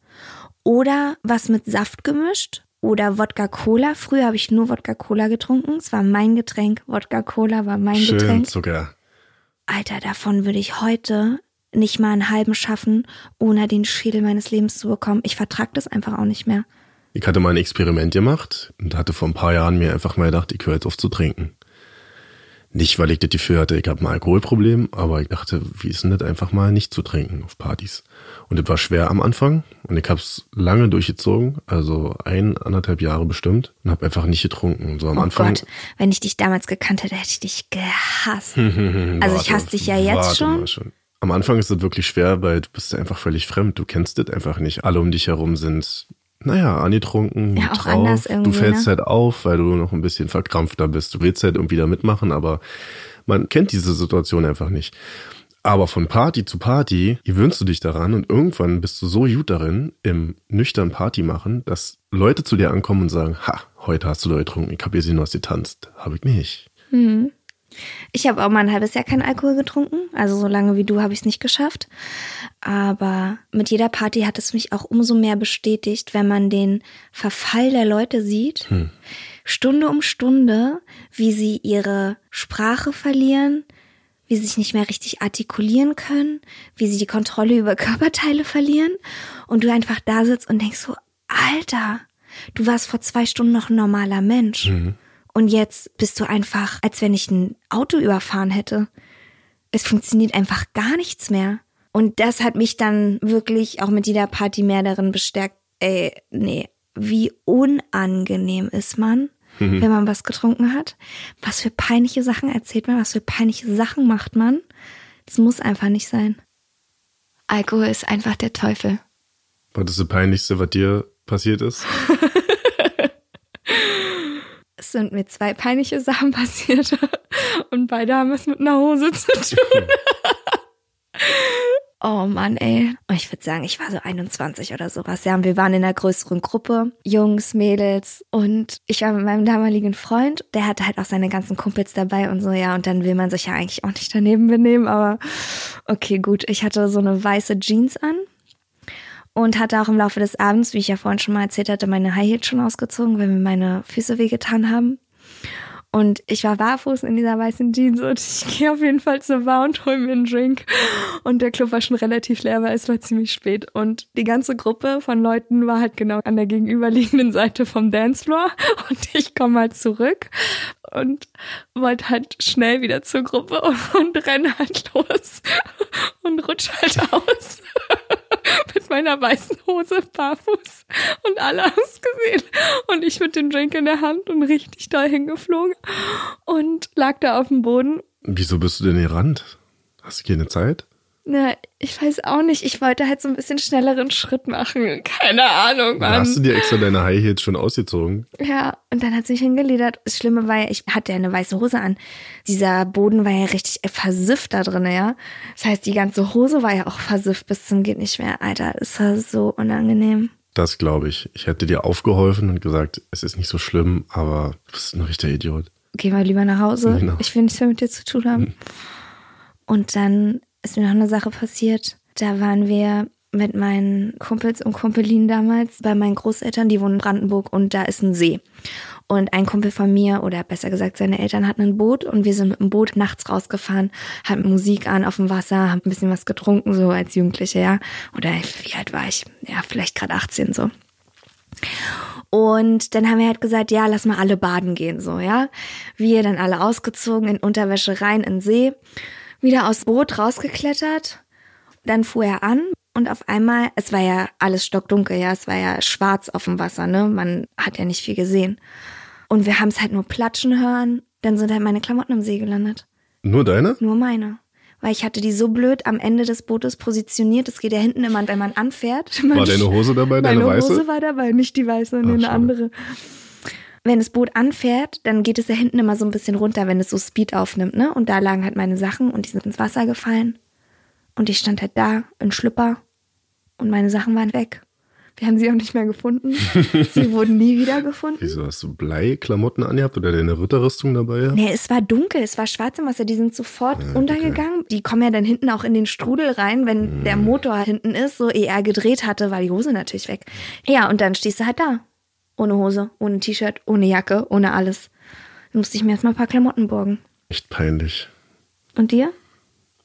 oder was mit Saft gemischt oder Wodka Cola. Früher habe ich nur Wodka Cola getrunken. Es war mein Getränk. Wodka Cola war mein Schön Getränk. Zucker. Alter, davon würde ich heute nicht mal einen halben schaffen, ohne den Schädel meines Lebens zu bekommen. Ich vertrag das einfach auch nicht mehr. Ich hatte mal ein Experiment gemacht und hatte vor ein paar Jahren mir einfach mal gedacht, ich höre jetzt auf zu trinken. Nicht, weil ich das Gefühl hatte, ich habe ein Alkoholproblem, aber ich dachte, wie ist denn das einfach mal nicht zu trinken auf Partys? Und das war schwer am Anfang und ich habe es lange durchgezogen, also ein, anderthalb Jahre bestimmt und habe einfach nicht getrunken. So am Oh Anfang. Gott, wenn ich dich damals gekannt hätte, hätte ich dich gehasst. also ich Warte, hasse dich ja jetzt schon. schon. Am Anfang ist es wirklich schwer, weil du bist einfach völlig fremd. Du kennst das einfach nicht. Alle um dich herum sind, naja, angetrunken, Ja, auch drauf. Du fällst ne? halt auf, weil du noch ein bisschen verkrampfter bist. Du willst halt irgendwie da mitmachen, aber man kennt diese Situation einfach nicht. Aber von Party zu Party gewöhnst du dich daran und irgendwann bist du so gut darin, im nüchtern Party machen, dass Leute zu dir ankommen und sagen, ha, heute hast du da getrunken, ich habe gesehen, du hast getanzt. Habe ich nicht. Ich habe auch mal ein halbes Jahr keinen Alkohol getrunken. Also so lange wie du habe ich es nicht geschafft. Aber mit jeder Party hat es mich auch umso mehr bestätigt, wenn man den Verfall der Leute sieht. Stunde um Stunde, wie sie ihre Sprache verlieren, wie sie sich nicht mehr richtig artikulieren können, wie sie die Kontrolle über Körperteile verlieren. Und du einfach da sitzt und denkst so, Alter, du warst vor zwei Stunden noch ein normaler Mensch. Und jetzt bist du einfach, als wenn ich ein Auto überfahren hätte. Es funktioniert einfach gar nichts mehr. Und das hat mich dann wirklich auch mit jeder Party mehr darin bestärkt, ey, nee, wie unangenehm ist man, wenn man was getrunken hat. Was für peinliche Sachen erzählt man, was für peinliche Sachen macht man. Das muss einfach nicht sein. Alkohol ist einfach der Teufel. Was ist das Peinlichste, was dir passiert ist? Es sind mir zwei peinliche Sachen passiert und beide haben es mit einer Hose zu tun. oh Mann, ey. Und ich würde sagen, ich war so 21 oder sowas. Ja, und wir waren in einer größeren Gruppe, Jungs, Mädels und ich war mit meinem damaligen Freund, der hatte halt auch seine ganzen Kumpels dabei und so, ja, und dann will man sich ja eigentlich auch nicht daneben benehmen, aber okay, gut. Ich hatte so eine weiße Jeans an und hatte auch im Laufe des Abends, wie ich ja vorhin schon mal erzählt hatte, meine High Heels schon ausgezogen, weil mir meine Füße wehgetan haben. Und ich war barfuß in dieser weißen Jeans und ich gehe auf jeden Fall zur Bar und hol mir einen Drink. Und der Club war schon relativ leer, weil es war ziemlich spät. Und die ganze Gruppe von Leuten war halt genau an der gegenüberliegenden Seite vom Dancefloor. Und ich komme halt zurück und wollte halt schnell wieder zur Gruppe und, und renne halt los und rutsch halt aus. Meiner weißen Hose barfuß und alle haben es gesehen und ich mit dem Drink in der Hand und richtig doll hingeflogen und lag da auf dem Boden. Wieso bist du denn gerannt? Hast du keine Zeit? Na, ich weiß auch nicht. Ich wollte halt so ein bisschen schnelleren Schritt machen. Keine Ahnung, Mann. hast du dir extra deine High Heels schon ausgezogen? Ja, und dann hat sie mich hingeledert. Das Schlimme war ja, ich hatte ja eine weiße Hose an. Dieser Boden war ja richtig versifft da drin, ja. Das heißt, die ganze Hose war ja auch versifft bis zum geht nicht mehr. Alter, das war so unangenehm. Das glaube ich. Ich hätte dir aufgeholfen und gesagt, es ist nicht so schlimm, aber du bist ein richtiger Idiot. Geh mal lieber nach Hause. Genau. Ich will nichts mehr mit dir zu tun haben. Und dann ist mir noch eine Sache passiert. Da waren wir mit meinen Kumpels und Kumpelinen damals bei meinen Großeltern, die wohnen in Brandenburg und da ist ein See. Und ein Kumpel von mir, oder besser gesagt, seine Eltern hatten ein Boot und wir sind mit dem Boot nachts rausgefahren, hatten Musik an auf dem Wasser, haben ein bisschen was getrunken, so als Jugendliche, ja. Oder wie alt war ich? Ja, vielleicht gerade 18 so. Und dann haben wir halt gesagt, ja, lass mal alle baden gehen, so, ja. Wir dann alle ausgezogen, in Unterwäsche rein in den See, wieder aus Boot rausgeklettert. Dann fuhr er an und auf einmal, es war ja alles stockdunkel, ja, es war ja schwarz auf dem Wasser, ne? Man hat ja nicht viel gesehen. Und wir haben es halt nur platschen hören. Dann sind halt meine Klamotten im See gelandet. Nur deine? Nur meine. Weil ich hatte die so blöd am Ende des Bootes positioniert. Es geht ja hinten immer, wenn man anfährt. War deine Hose dabei, deine Meine weiße? Hose war dabei, nicht die weiße, Ach, eine andere. Wenn das Boot anfährt, dann geht es ja hinten immer so ein bisschen runter, wenn es so Speed aufnimmt, ne? Und da lagen halt meine Sachen und die sind ins Wasser gefallen. Und ich stand halt da in Schlüpper und meine Sachen waren weg. Wir haben sie auch nicht mehr gefunden. sie wurden nie wieder gefunden. Wieso hast du Bleiklamotten angehabt oder deine Ritterrüstung dabei? gehabt? Nee, es war dunkel, es war schwarz im Wasser, die sind sofort untergegangen. Die kommen ja dann hinten auch in den Strudel rein, wenn der Motor hinten ist, so ehe er gedreht hatte, war die Hose natürlich weg. Ja, und dann stehst du halt da. Ohne Hose, ohne T-Shirt, ohne Jacke, ohne alles. Dann musste ich mir erstmal ein paar Klamotten borgen. Echt peinlich. Und dir?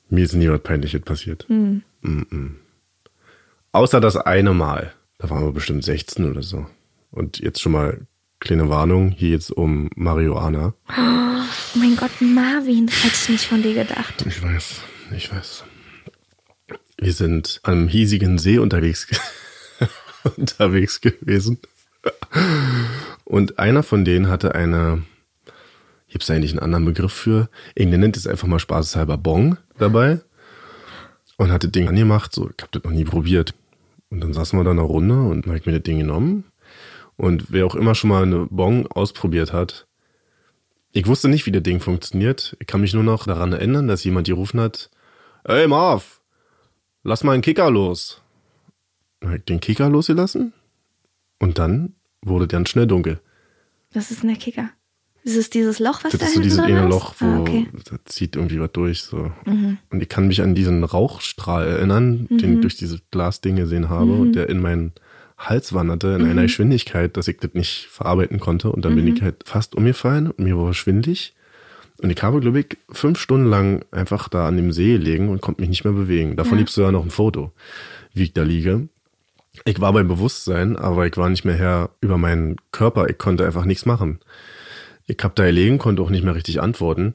Mir ist nie was Peinliches passiert. Mm-mm. Außer das eine Mal. Da waren wir bestimmt 16 oder so. Und jetzt schon mal kleine Warnung, hier jetzt um Marihuana. Oh mein Gott, Marvin, das hätte ich nicht von dir gedacht. Ich weiß, ich weiß. Wir sind einem hiesigen See unterwegs, unterwegs gewesen. Und einer von denen hatte eine, gibt es eigentlich einen anderen Begriff für? Irgendwer nennt es einfach mal spaßeshalber Bong dabei. Und hatte das Ding angemacht, so, ich habe das noch nie probiert. Und dann saßen wir da in einer Runde und habe ich mir das Ding genommen. Und wer auch immer schon mal eine Bong ausprobiert hat, ich wusste nicht, wie das Ding funktioniert. Ich kann mich nur noch daran erinnern, dass jemand gerufen hat, Ey Marv, lass mal einen Kicker los. Dann hab ich den Kicker losgelassen und dann wurde ganz schnell dunkel. Was ist denn der Kicker? Ist es dieses Loch, was Das da ist so hinten dieses drin? Loch, wo ah, okay. Mhm. da zieht irgendwie was durch. So. Und ich kann mich an diesen Rauchstrahl erinnern, den Mhm. ich durch dieses Glasding gesehen habe und der in meinen Hals wanderte in Mhm. einer Geschwindigkeit, dass ich das nicht verarbeiten konnte. Und dann bin ich halt fast umgefallen und mir war schwindlig. Und ich habe, glaube ich, fünf Stunden lang einfach da an dem See gelegen und konnte mich nicht mehr bewegen. Davon Ja. liebst du ja noch ein Foto, wie ich da liege. Ich war beim Bewusstsein, aber ich war nicht mehr Herr über meinen Körper. Ich konnte einfach nichts machen. Ich hab da gelegen, konnte auch nicht mehr richtig antworten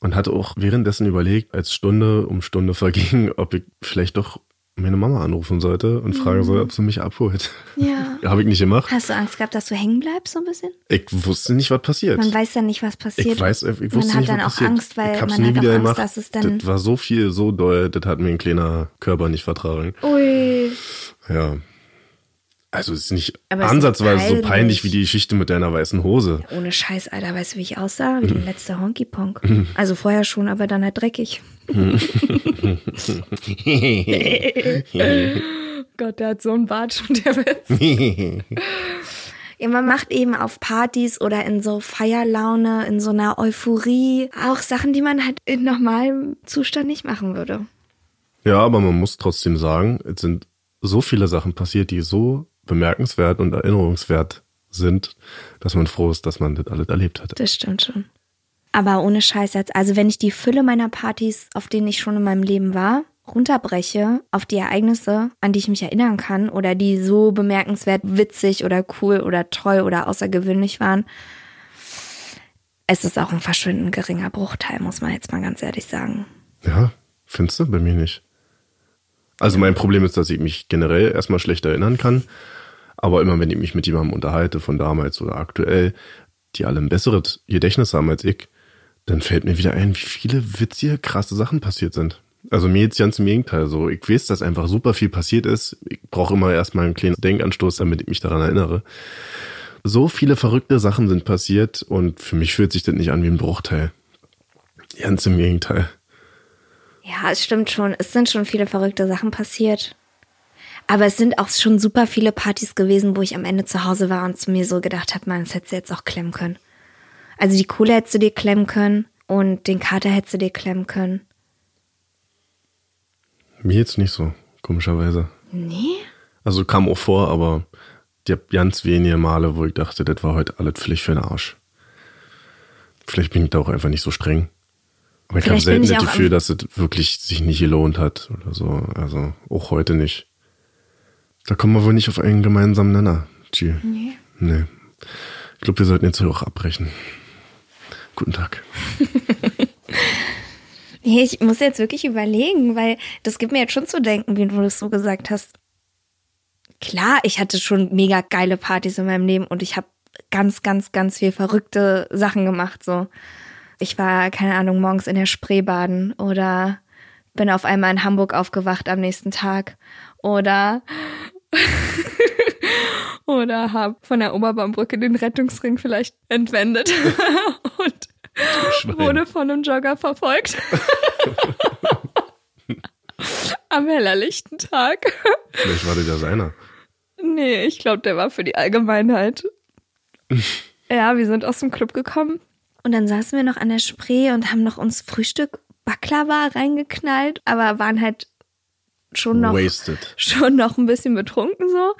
und hatte auch währenddessen überlegt, als Stunde um Stunde verging, ob ich vielleicht doch meine Mama anrufen sollte und fragen soll, ob sie mich abholt. Ja. Habe ich nicht gemacht. Hast du Angst gehabt, dass du hängen bleibst so ein bisschen? Ich wusste nicht, was passiert. Man weiß dann nicht, was passiert. ich weiß, ich man wusste hat nicht, dann was auch passiert. Angst, weil ich hab's man nie hat wieder auch Angst, gemacht. dass es dann. das war so viel, so doll, das hat mir ein kleiner Körper nicht vertragen. Ui. Ja. Also es ist nicht Aber es ist ansatzweise so peinlich. wie die Geschichte mit deiner weißen Hose. Ohne Scheiß, Alter, weißt du, wie ich aussah? Wie Mhm. der letzte Honky Ponk. Also vorher schon, aber dann halt dreckig. Gott, der hat so einen Bart schon, der Witz. Ja, man macht eben auf Partys oder in so Feierlaune, in so einer Euphorie auch Sachen, die man halt in normalem Zustand nicht machen würde. Ja, aber man muss trotzdem sagen, es sind so viele Sachen passiert, die so bemerkenswert und erinnerungswert sind, dass man froh ist, dass man das alles erlebt hat. Das stimmt schon. Aber ohne Scheiß jetzt, also wenn ich die Fülle meiner Partys, auf denen ich schon in meinem Leben war, runterbreche auf die Ereignisse, an die ich mich erinnern kann oder die so bemerkenswert witzig oder cool oder toll oder außergewöhnlich waren, es ist auch ein verschwindend geringer Bruchteil, muss man jetzt mal ganz ehrlich sagen. Ja, findest du? Bei mir nicht. Also mein Problem ist, dass ich mich generell erstmal schlecht erinnern kann, aber immer wenn ich mich mit jemandem unterhalte von damals oder aktuell, die alle ein besseres Gedächtnis haben als ich, dann fällt mir wieder ein, wie viele witzige, krasse Sachen passiert sind. Also mir jetzt ganz im Gegenteil so. Ich weiß, dass einfach super viel passiert ist. Ich brauche immer erstmal einen kleinen Denkanstoß, damit ich mich daran erinnere. So viele verrückte Sachen sind passiert und für mich fühlt sich das nicht an wie ein Bruchteil. Ganz im Gegenteil. Ja, es stimmt schon. Es sind schon viele verrückte Sachen passiert. Aber es sind auch schon super viele Partys gewesen, wo ich am Ende zu Hause war und zu mir so gedacht habe, man, das hättest du jetzt auch klemmen können. Also die Kohle hättest du dir klemmen können und den Kater hättest du dir klemmen können. Mir jetzt nicht so, komischerweise. Nee? Also kam auch vor, aber die hab ganz wenige Male, wo ich dachte, das war heute alles völlig für den Arsch. Vielleicht bin ich da auch einfach nicht so streng. Aber ich habe selten ich das Gefühl, dass es wirklich sich nicht gelohnt hat oder so. Also auch heute nicht. Da kommen wir wohl nicht auf einen gemeinsamen Nenner, G. Nee. Nee. Ich glaube, wir sollten jetzt hier auch abbrechen. Guten Tag. Nee, ich muss jetzt wirklich überlegen, weil das gibt mir jetzt schon zu denken, wie du das so gesagt hast. Klar, ich hatte schon mega geile Partys in meinem Leben und ich habe ganz, ganz, ganz viel verrückte Sachen gemacht. So, ich war keine Ahnung morgens in der Spree baden oder bin auf einmal in Hamburg aufgewacht am nächsten Tag oder oder habe von der Oberbaumbrücke den Rettungsring vielleicht entwendet und wurde von einem Jogger verfolgt. Am hellerlichten Tag. Vielleicht war das ja seiner. Nee, ich glaube, der war für die Allgemeinheit. ja, wir sind aus dem Club gekommen und dann saßen wir noch an der Spree und haben noch uns Frühstück Baklava reingeknallt, aber waren halt schon noch Wasted. schon noch ein bisschen betrunken so.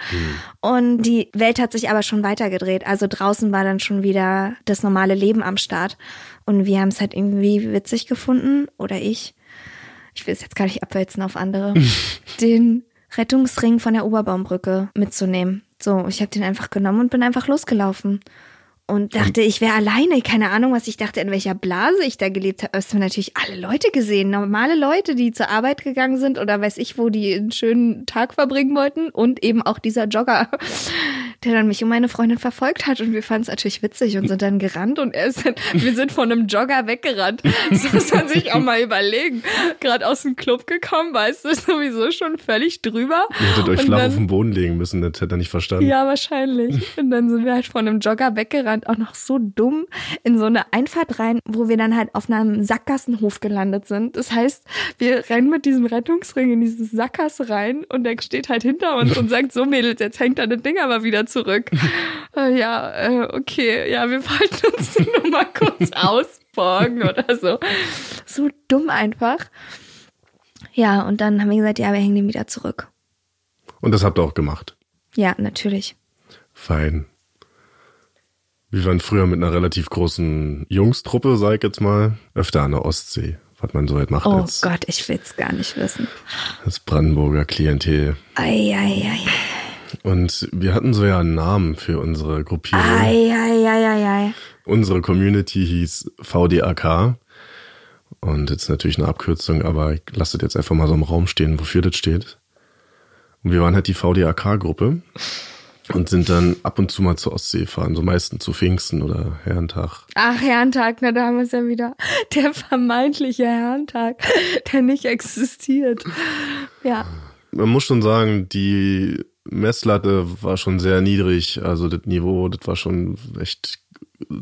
Und die Welt hat sich aber schon weitergedreht. Also draußen war dann schon wieder das normale Leben am Start. Und wir haben es halt irgendwie witzig gefunden, oder ich, ich will es jetzt gar nicht abwälzen auf andere, den Rettungsring von der Oberbaumbrücke mitzunehmen. So, ich habe den einfach genommen und bin einfach losgelaufen. Und dachte, ich wäre alleine, keine Ahnung, was ich dachte, in welcher Blase ich da gelebt habe. Es haben natürlich alle Leute gesehen, normale Leute, die zur Arbeit gegangen sind oder weiß ich, wo die einen schönen Tag verbringen wollten. Und eben auch dieser Jogger, der dann mich und meine Freundin verfolgt hat. Und wir fanden es natürlich witzig und sind dann gerannt und er ist dann, wir sind von einem Jogger weggerannt. Das muss man sich auch mal überlegen. Gerade aus dem Club gekommen, weißt du, sowieso schon völlig drüber. Ihr hättet euch Und flach dann- auf den Boden legen müssen, das hätte er nicht verstanden. ja, wahrscheinlich. Und dann sind wir halt von einem Jogger weggerannt, auch noch so dumm, in so eine Einfahrt rein, wo wir dann halt auf einem Sackgassenhof gelandet sind. Das heißt, wir rennen mit diesem Rettungsring in dieses Sackgasse rein und der steht halt hinter uns und sagt, so Mädels, jetzt hängt da das Ding aber wieder zurück. äh, ja, äh, okay, ja, wir wollten uns nur mal kurz ausborgen oder so. So dumm einfach. Ja, und dann haben wir gesagt, ja, wir hängen den wieder zurück. Und das habt ihr auch gemacht. Ja, natürlich. Fein. Wir waren früher mit einer relativ großen Jungstruppe, sag ich jetzt mal, öfter an der Ostsee, was man so halt macht Oh Gott, ich will's gar nicht wissen. als Brandenburger Klientel. Ei, ei, ei, Und wir hatten so ja einen Namen für unsere Gruppierung. ei, ei, ei, ei. Unsere Community hieß VDAK. Und jetzt natürlich eine Abkürzung, aber ich lasse das jetzt einfach mal so im Raum stehen, wofür das steht. Und wir waren halt die VDAK-Gruppe und sind dann ab und zu mal zur Ostsee fahren, so meistens zu Pfingsten oder Herrentag. Ach, Herrentag, na, da haben wir es ja wieder. Der vermeintliche Herrentag, der nicht existiert. Ja. Man muss schon sagen, die Messlatte war schon sehr niedrig. Also das Niveau, das war schon echt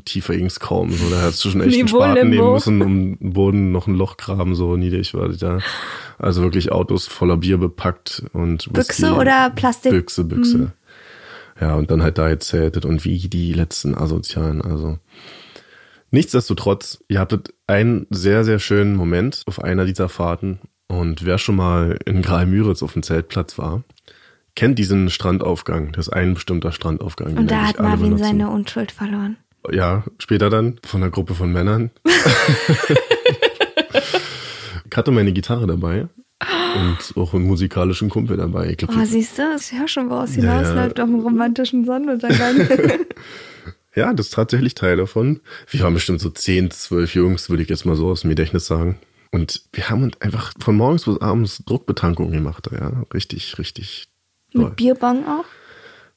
tiefer ging's kaum. So, da hast du schon echt einen Spaten nehmen müssen, um im Boden noch ein Loch graben, so niedrig war das da. Also wirklich Autos voller Bier bepackt und Whisky. Büchse oder Plastik? Büchse, Büchse. Ja, und dann halt da gezeltet und wie die letzten Asozialen, also. Nichtsdestotrotz, ihr hattet einen sehr, sehr schönen Moment auf einer dieser Fahrten. Und wer schon mal in Graal-Müritz auf dem Zeltplatz war, kennt diesen Strandaufgang. Das ist ein bestimmter Strandaufgang. Und da hat Marvin benutzen. seine Unschuld verloren. Ja, später dann von einer Gruppe von Männern. ich hatte meine Gitarre dabei und auch einen musikalischen Kumpel dabei. Ich glaub, Oh, siehst du, ich höre schon, woraus Ja, ja. hinausläuft auf einen romantischen Sonnenuntergang. Ja, das ist tatsächlich Teil davon. Wir waren bestimmt so 10, 12 Jungs, würde ich jetzt mal so aus dem Gedächtnis sagen. Und wir haben uns einfach von morgens bis abends Druckbetankung gemacht. Ja, richtig, richtig toll. Mit Bierbong auch?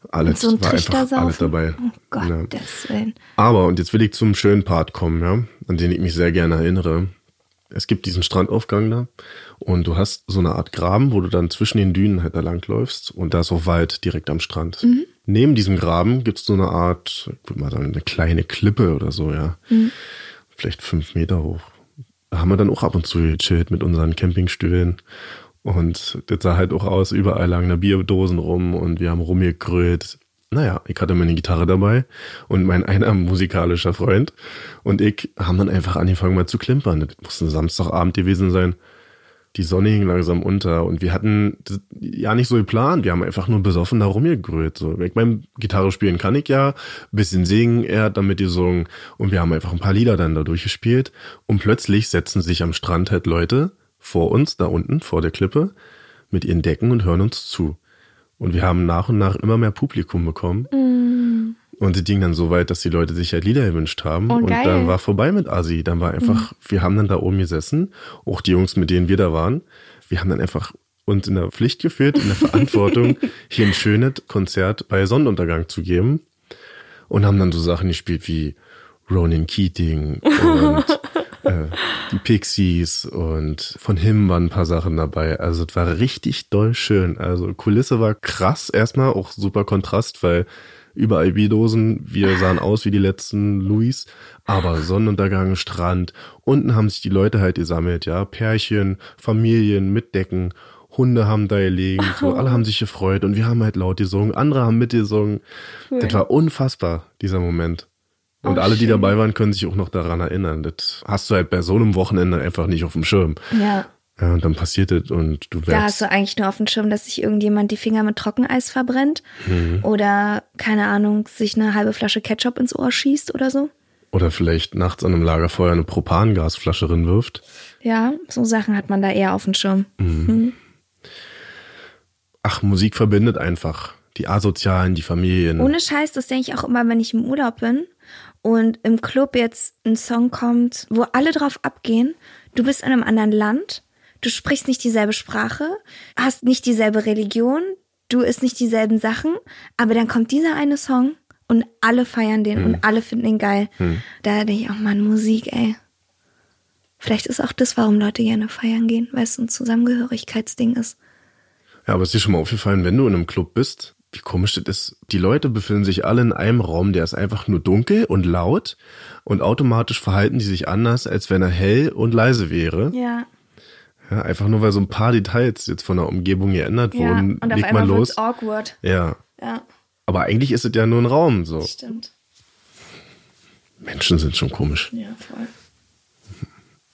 Alles so war einfach alles dabei. Oh Gott, Ja. des Willen. Aber, und jetzt will ich zum schönen Part kommen, ja, an den ich mich sehr gerne erinnere. Es gibt diesen Strandaufgang da und du hast so eine Art Graben, wo du dann zwischen den Dünen halt da langläufst und da ist auch Wald direkt am Strand. Neben diesem Graben gibt's so eine Art, ich würde mal sagen, eine kleine Klippe oder so, ja. Vielleicht fünf Meter hoch. Da haben wir dann auch ab und zu gechillt mit unseren Campingstühlen. Und das sah halt auch aus, überall lagen da Bierdosen rum und wir haben rumgegrölt. Naja, ich hatte meine Gitarre dabei und mein einer musikalischer Freund und ich haben dann einfach angefangen mal zu klimpern. Das muss ein Samstagabend gewesen sein. Die Sonne hing langsam unter und wir hatten ja nicht so geplant. Wir haben einfach nur besoffen da rumgegrölt. So. Ich mein, Gitarre spielen kann ich ja, bisschen singen, er hat damit gesungen und wir haben einfach ein paar Lieder dann da durchgespielt und plötzlich setzen sich am Strand halt Leute vor uns, da unten, vor der Klippe, mit ihren Decken und hören uns zu. Und wir haben nach und nach immer mehr Publikum bekommen. Und es ging dann so weit, dass die Leute sich halt Lieder gewünscht haben. Oh, und geil. dann war vorbei mit Asi. Dann war einfach, wir haben dann da oben gesessen, auch die Jungs, mit denen wir da waren. Wir haben dann einfach uns in der Pflicht geführt, in der Verantwortung, hier ein schönes Konzert bei Sonnenuntergang zu geben. Und haben dann so Sachen gespielt wie Ronan Keating und äh, die Pixies und von Him waren ein paar Sachen dabei. Also es war richtig doll schön. Also Kulisse war krass erstmal, auch super Kontrast, weil überall Bierdosen, wir sahen aus wie die letzten Louis, aber Sonnenuntergang, Strand, unten haben sich die Leute halt gesammelt, ja, Pärchen, Familien mit Decken, Hunde haben da gelegen, so, alle haben sich gefreut und wir haben halt laut gesungen, andere haben mitgesungen. Das war unfassbar, dieser Moment. Und Oh, alle, die schön. dabei waren, können sich auch noch daran erinnern. Das hast du halt bei so einem Wochenende einfach nicht auf dem Schirm. Ja. Ja, und dann passiert es und du Da hast du eigentlich nur auf dem Schirm, dass sich irgendjemand die Finger mit Trockeneis verbrennt Mhm. oder, keine Ahnung, sich eine halbe Flasche Ketchup ins Ohr schießt oder so. oder vielleicht nachts an einem Lagerfeuer eine Propangasflasche rinwirft. Ja, so Sachen hat man da eher auf dem Schirm. Ach, Musik verbindet einfach. Die Asozialen, die Familien. Ohne Scheiß, das denke ich auch immer, wenn ich im Urlaub bin und im Club jetzt ein Song kommt, wo alle drauf abgehen. Du bist in einem anderen Land, du sprichst nicht dieselbe Sprache, hast nicht dieselbe Religion, du isst nicht dieselben Sachen, aber dann kommt dieser eine Song und alle feiern den und alle finden ihn geil. Da denke ich auch, Mann, Musik, ey. Vielleicht ist auch das, warum Leute gerne feiern gehen, weil es ein Zusammengehörigkeitsding ist. Ja, aber ist dir schon mal aufgefallen, wenn du in einem Club bist, wie komisch das ist. Die Leute befinden sich alle in einem Raum, der ist einfach nur dunkel und laut und automatisch verhalten die sich anders, als wenn er hell und leise wäre. Ja. Ja, einfach nur weil so ein paar Details jetzt von der Umgebung geändert Ja, wurden, und auf legt einmal man los. awkward. Ja, Ja. Aber eigentlich ist es ja nur ein Raum. So. Stimmt. Menschen sind schon komisch. Ja, voll.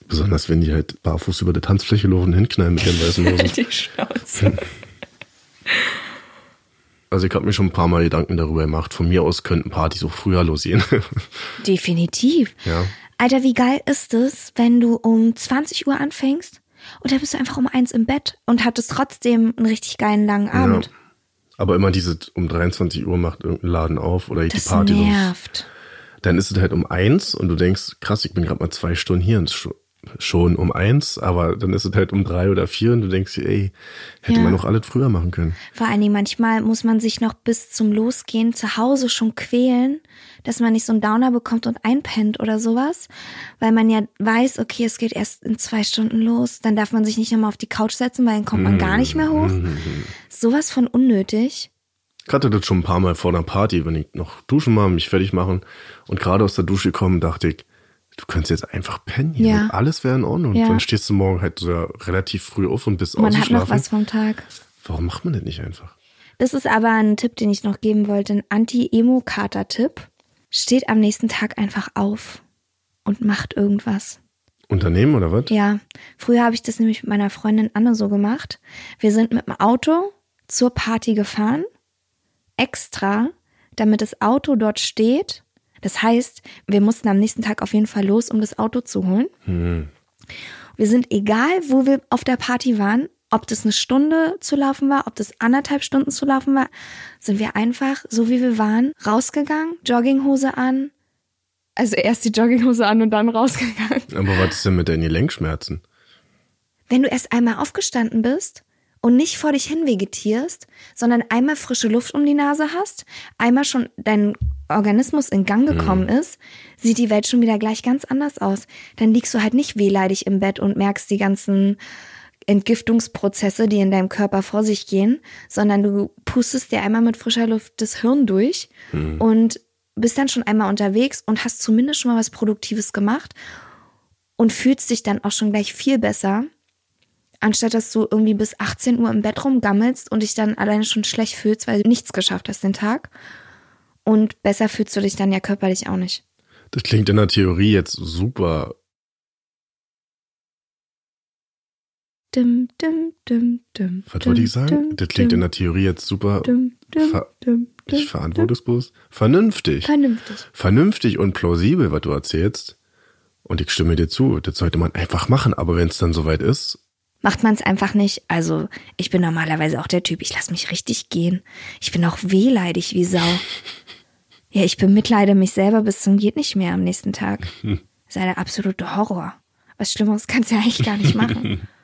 Besonders wenn die halt barfuß über der Tanzfläche laufen und hinknallen mit ihren weißen Hosen. Die Schnauze. Also ich habe mir schon ein paar Mal Gedanken darüber gemacht. Von mir aus könnten Partys auch früher losgehen. Definitiv. ja. Alter, wie geil ist es, wenn du um 20 Uhr anfängst und dann bist du einfach um eins im Bett und hattest trotzdem einen richtig geilen langen Abend. ja. Aber immer diese um 23 Uhr macht irgendein Laden auf oder ich Das die Party los. nervt. Dann ist es halt um eins und du denkst, krass, ich bin gerade mal zwei Stunden hier und schon, um eins, aber dann ist es halt um drei oder vier und du denkst dir, ey, hätte Ja. man noch alles früher machen können. Vor allen Dingen manchmal muss man sich noch bis zum Losgehen zu Hause schon quälen, dass man nicht so einen Downer bekommt und einpennt oder sowas, weil man ja weiß, okay, es geht erst in zwei Stunden los, dann darf man sich nicht nochmal auf die Couch setzen, weil dann kommt man gar nicht mehr hoch. Sowas von unnötig. Ich hatte das schon ein paar Mal vor einer Party, wenn ich noch duschen mal, mich fertig machen und gerade aus der Dusche kommen, dachte ich, du könntest jetzt einfach pennen hier Ja. alles wäre in Ordnung. Ja. Und dann stehst du morgen halt so relativ früh auf und bist Man hat noch was vom Tag. Warum macht man das nicht einfach? Das ist aber ein Tipp, den ich noch geben wollte, ein Anti-Emo-Kater-Tipp. Steht am nächsten Tag einfach auf und macht irgendwas. Unternehmen oder was? Ja, früher habe ich das nämlich mit meiner Freundin Anne so gemacht. Wir sind mit dem Auto zur Party gefahren, extra, damit das Auto dort steht. Das heißt, wir mussten am nächsten Tag auf jeden Fall los, um das Auto zu holen. Wir sind egal, wo wir auf der Party waren, ob das eine Stunde zu laufen war, ob das anderthalb Stunden zu laufen war, sind wir einfach, so wie wir waren, rausgegangen, Jogginghose an. Also erst die Jogginghose an und dann rausgegangen. Aber was ist denn mit deinen Gelenkschmerzen? wenn du erst einmal aufgestanden bist und nicht vor dich hin vegetierst, sondern einmal frische Luft um die Nase hast, einmal schon dein Organismus in Gang gekommen ist, sieht die Welt schon wieder gleich ganz anders aus. Dann liegst du halt nicht wehleidig im Bett und merkst die ganzen Entgiftungsprozesse, die in deinem Körper vor sich gehen, sondern du pustest dir einmal mit frischer Luft das Hirn durch und bist dann schon einmal unterwegs und hast zumindest schon mal was Produktives gemacht und fühlst dich dann auch schon gleich viel besser, anstatt dass du irgendwie bis 18 Uhr im Bett rumgammelst und dich dann alleine schon schlecht fühlst, weil du nichts geschafft hast den Tag. Und besser fühlst du dich dann ja körperlich auch nicht. Das klingt in der Theorie jetzt super. Dim, dim, dim, dim, Was wollte ich sagen? Das klingt in der Theorie jetzt super ver- nicht verantwortungsbewusst. Vernünftig. Vernünftig. Vernünftig und plausibel, was du erzählst. Und ich stimme dir zu. Das sollte man einfach machen. Aber wenn es dann soweit ist, Macht man es einfach nicht. Also, ich bin normalerweise auch der Typ, ich lasse mich richtig gehen. Ich bin auch wehleidig wie Sau. Ja, ich bemitleide mich selber bis zum geht nicht mehr am nächsten Tag. Das ist ja der absolute Horror. Was Schlimmeres kannst du ja eigentlich gar nicht machen.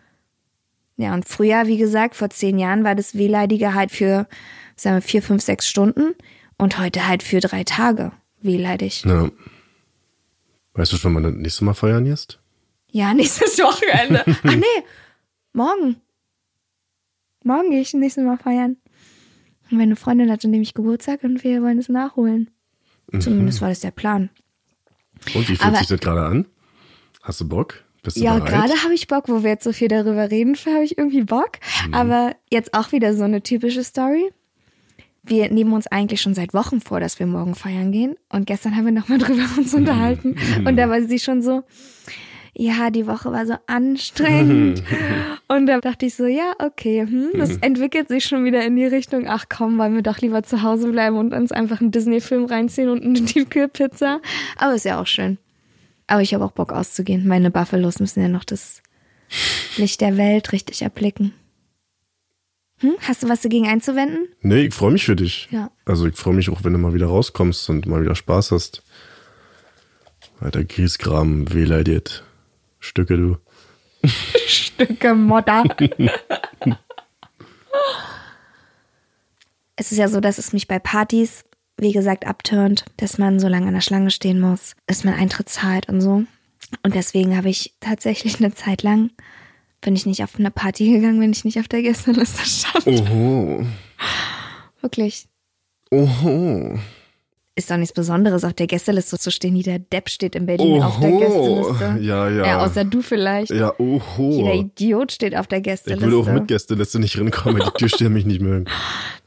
Ja, und früher, wie gesagt, vor zehn Jahren war das Wehleidige halt für, sagen wir, vier, fünf, sechs Stunden und heute halt für drei Tage wehleidig. na, weißt du schon, wann du das nächste Mal feiern gehst? Ja, nächstes Wochenende. Ach nee, morgen. Morgen gehe ich das nächste Mal feiern. Und meine Freundin hatte nämlich Geburtstag und wir wollen es nachholen. Zumindest war das der Plan. Und wie fühlt Aber- sich das gerade an? Hast du Bock? Bist du Ja, gerade habe ich Bock, wo wir jetzt so viel darüber reden, habe ich irgendwie Bock. Aber jetzt auch wieder so eine typische Story. Wir nehmen uns eigentlich schon seit Wochen vor, dass wir morgen feiern gehen. Und gestern haben wir nochmal drüber uns unterhalten. Und da war sie schon so, ja, die Woche war so anstrengend. Und da dachte ich so, ja, okay, hm, das entwickelt sich schon wieder in die Richtung, ach komm, wollen wir doch lieber zu Hause bleiben und uns einfach einen Disney-Film reinziehen und eine Tiefkühlpizza. Aber ist ja auch schön. Aber ich habe auch Bock auszugehen. Meine Buffalos müssen ja noch das Licht der Welt richtig erblicken. Hm? Hast du was dagegen einzuwenden? Nee, ich freue mich für dich. Ja. Also ich freue mich auch, wenn du mal wieder rauskommst und mal wieder Spaß hast. Weiter Griesgram, wehleidet. Stücke, du. Stücke Modder. es ist ja so, dass es mich bei Partys, wie gesagt, abturnt, dass man so lange an der Schlange stehen muss, dass man Eintritt zahlt und so. Und deswegen habe ich tatsächlich eine Zeit lang, bin ich nicht auf eine Party gegangen, wenn ich nicht auf der Gästeliste stand. Oho. Wirklich. Oho. Ist doch nichts Besonderes, auf der Gästeliste zu stehen. Jeder Depp steht in Berlin auf der Gästeliste. Ja, ja. Ja, außer du vielleicht. ja, oho. Jeder Idiot steht auf der ich Gästeliste. würde auch mit Gästeliste nicht rinkommen, weil die Türsteher mich nicht mögen.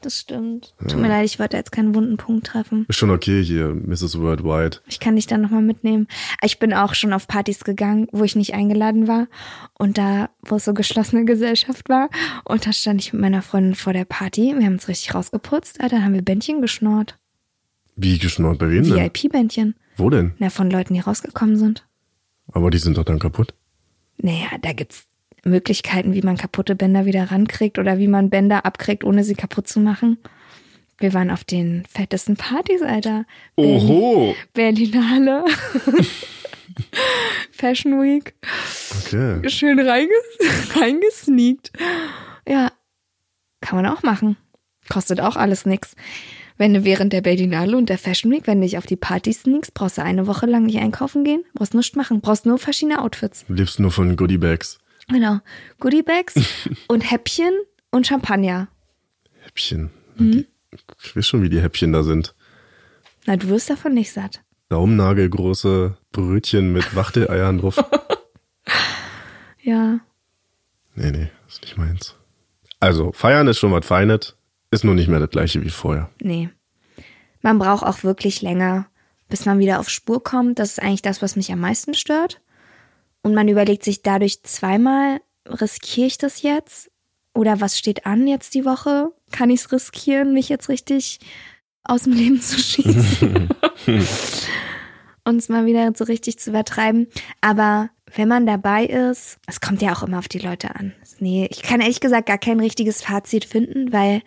Das stimmt. Tut mir leid, ich wollte jetzt keinen wunden Punkt treffen. Ist schon okay hier, Mrs. Worldwide. Ich kann dich dann nochmal mitnehmen. Ich bin auch schon auf Partys gegangen, wo ich nicht eingeladen war. Und da, wo es so geschlossene Gesellschaft war. Und da stand ich mit meiner Freundin vor der Party. Wir haben uns richtig rausgeputzt. Alter, dann haben wir Bändchen geschnort. Wie geschnurrt bei wem denn? VIP-Bändchen. Wo denn? Na, von Leuten, die rausgekommen sind. Aber die sind doch dann kaputt. Naja, da gibt's Möglichkeiten, wie man kaputte Bänder wieder rankriegt oder wie man Bänder abkriegt, ohne sie kaputt zu machen. Wir waren auf den fettesten Partys, Alter. Oho! Berlinale. Fashion Week. Okay. Schön reinges reingesneakt. Ja, kann man auch machen. Kostet auch alles nix. Wenn du während der Berlinale und der Fashion Week, wenn du dich auf die Party sneakst, brauchst du eine Woche lang nicht einkaufen gehen, brauchst nichts machen, brauchst nur verschiedene Outfits. Du lebst nur von Goodiebags. Genau. Goodiebags und Häppchen und Champagner. Häppchen. Mhm. Ich weiß schon, wie die Häppchen da sind. Na, du wirst davon nicht satt. Daumennagelgroße Brötchen mit Wachteleiern drauf. Ja. Nee, nee, ist nicht meins. Also, feiern ist schon was Feines, ist nur nicht mehr das gleiche wie vorher. Nee. Man braucht auch wirklich länger, bis man wieder auf Spur kommt. Das ist eigentlich das, was mich am meisten stört. Und man überlegt sich dadurch zweimal, riskiere ich das jetzt? Oder was steht an jetzt die Woche? Kann ich es riskieren, mich jetzt richtig aus dem Leben zu schießen? und es mal wieder so richtig zu übertreiben. Aber wenn man dabei ist, es kommt ja auch immer auf die Leute an. Nee, ich kann ehrlich gesagt gar kein richtiges Fazit finden, weil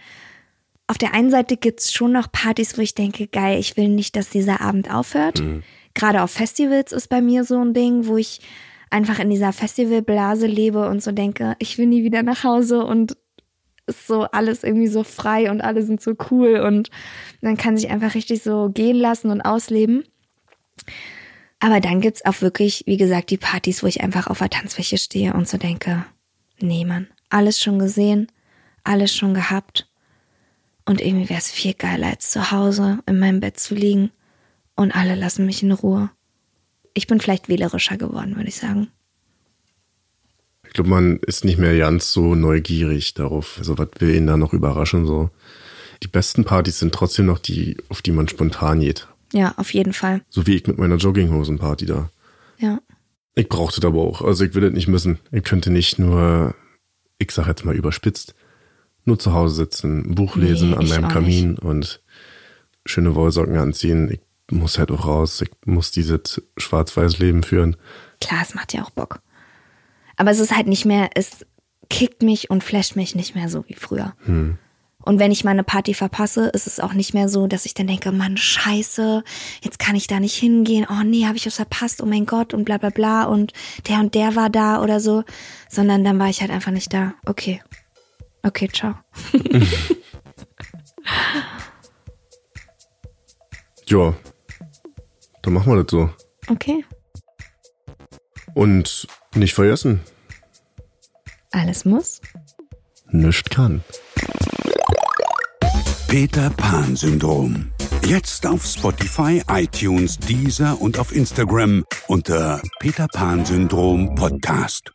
auf der einen Seite gibt's schon noch Partys, wo ich denke, geil, ich will nicht, dass dieser Abend aufhört. Gerade auf Festivals ist bei mir so ein Ding, wo ich einfach in dieser Festivalblase lebe und so denke, ich will nie wieder nach Hause und ist so alles irgendwie so frei und alle sind so cool und man kann sich einfach richtig so gehen lassen und ausleben. Aber dann gibt's auch wirklich, wie gesagt, die Partys, wo ich einfach auf der Tanzfläche stehe und so denke, nee, Mann, alles schon gesehen, alles schon gehabt. Und irgendwie wäre es viel geiler, als zu Hause in meinem Bett zu liegen und alle lassen mich in Ruhe. Ich bin vielleicht wählerischer geworden, würde ich sagen. Ich glaube, man ist nicht mehr ganz so neugierig darauf. Also, was will ihn da noch überraschen? So. Die besten Partys sind trotzdem noch die, auf die man spontan geht. Ja, auf jeden Fall. So wie ich mit meiner Jogginghosen-Party da. Ja. Ich brauchte das aber auch. Also ich will das nicht müssen. Ich könnte nicht nur, ich sag jetzt mal überspitzt, nur zu Hause sitzen, ein Buch Nee, lesen an ich meinem Kamin und schöne Wollsocken anziehen. Ich muss halt auch raus. Ich muss dieses schwarz-weiß Leben führen. Klar, es macht ja auch Bock. Aber es ist halt nicht mehr, es kickt mich und flasht mich nicht mehr so wie früher. Und wenn ich mal eine Party verpasse, ist es auch nicht mehr so, dass ich dann denke, Mann, scheiße, jetzt kann ich da nicht hingehen. Oh nee, habe ich was verpasst, oh mein Gott und bla bla bla und der und der war da oder so. Sondern dann war ich halt einfach nicht da. Okay. Okay, ciao. Ja, dann machen wir das so. Okay. Und nicht vergessen, Alles muss. nichts kann. Peter Pan Syndrom. Jetzt auf Spotify, iTunes, Deezer und auf Instagram unter Peter Pan Syndrom Podcast.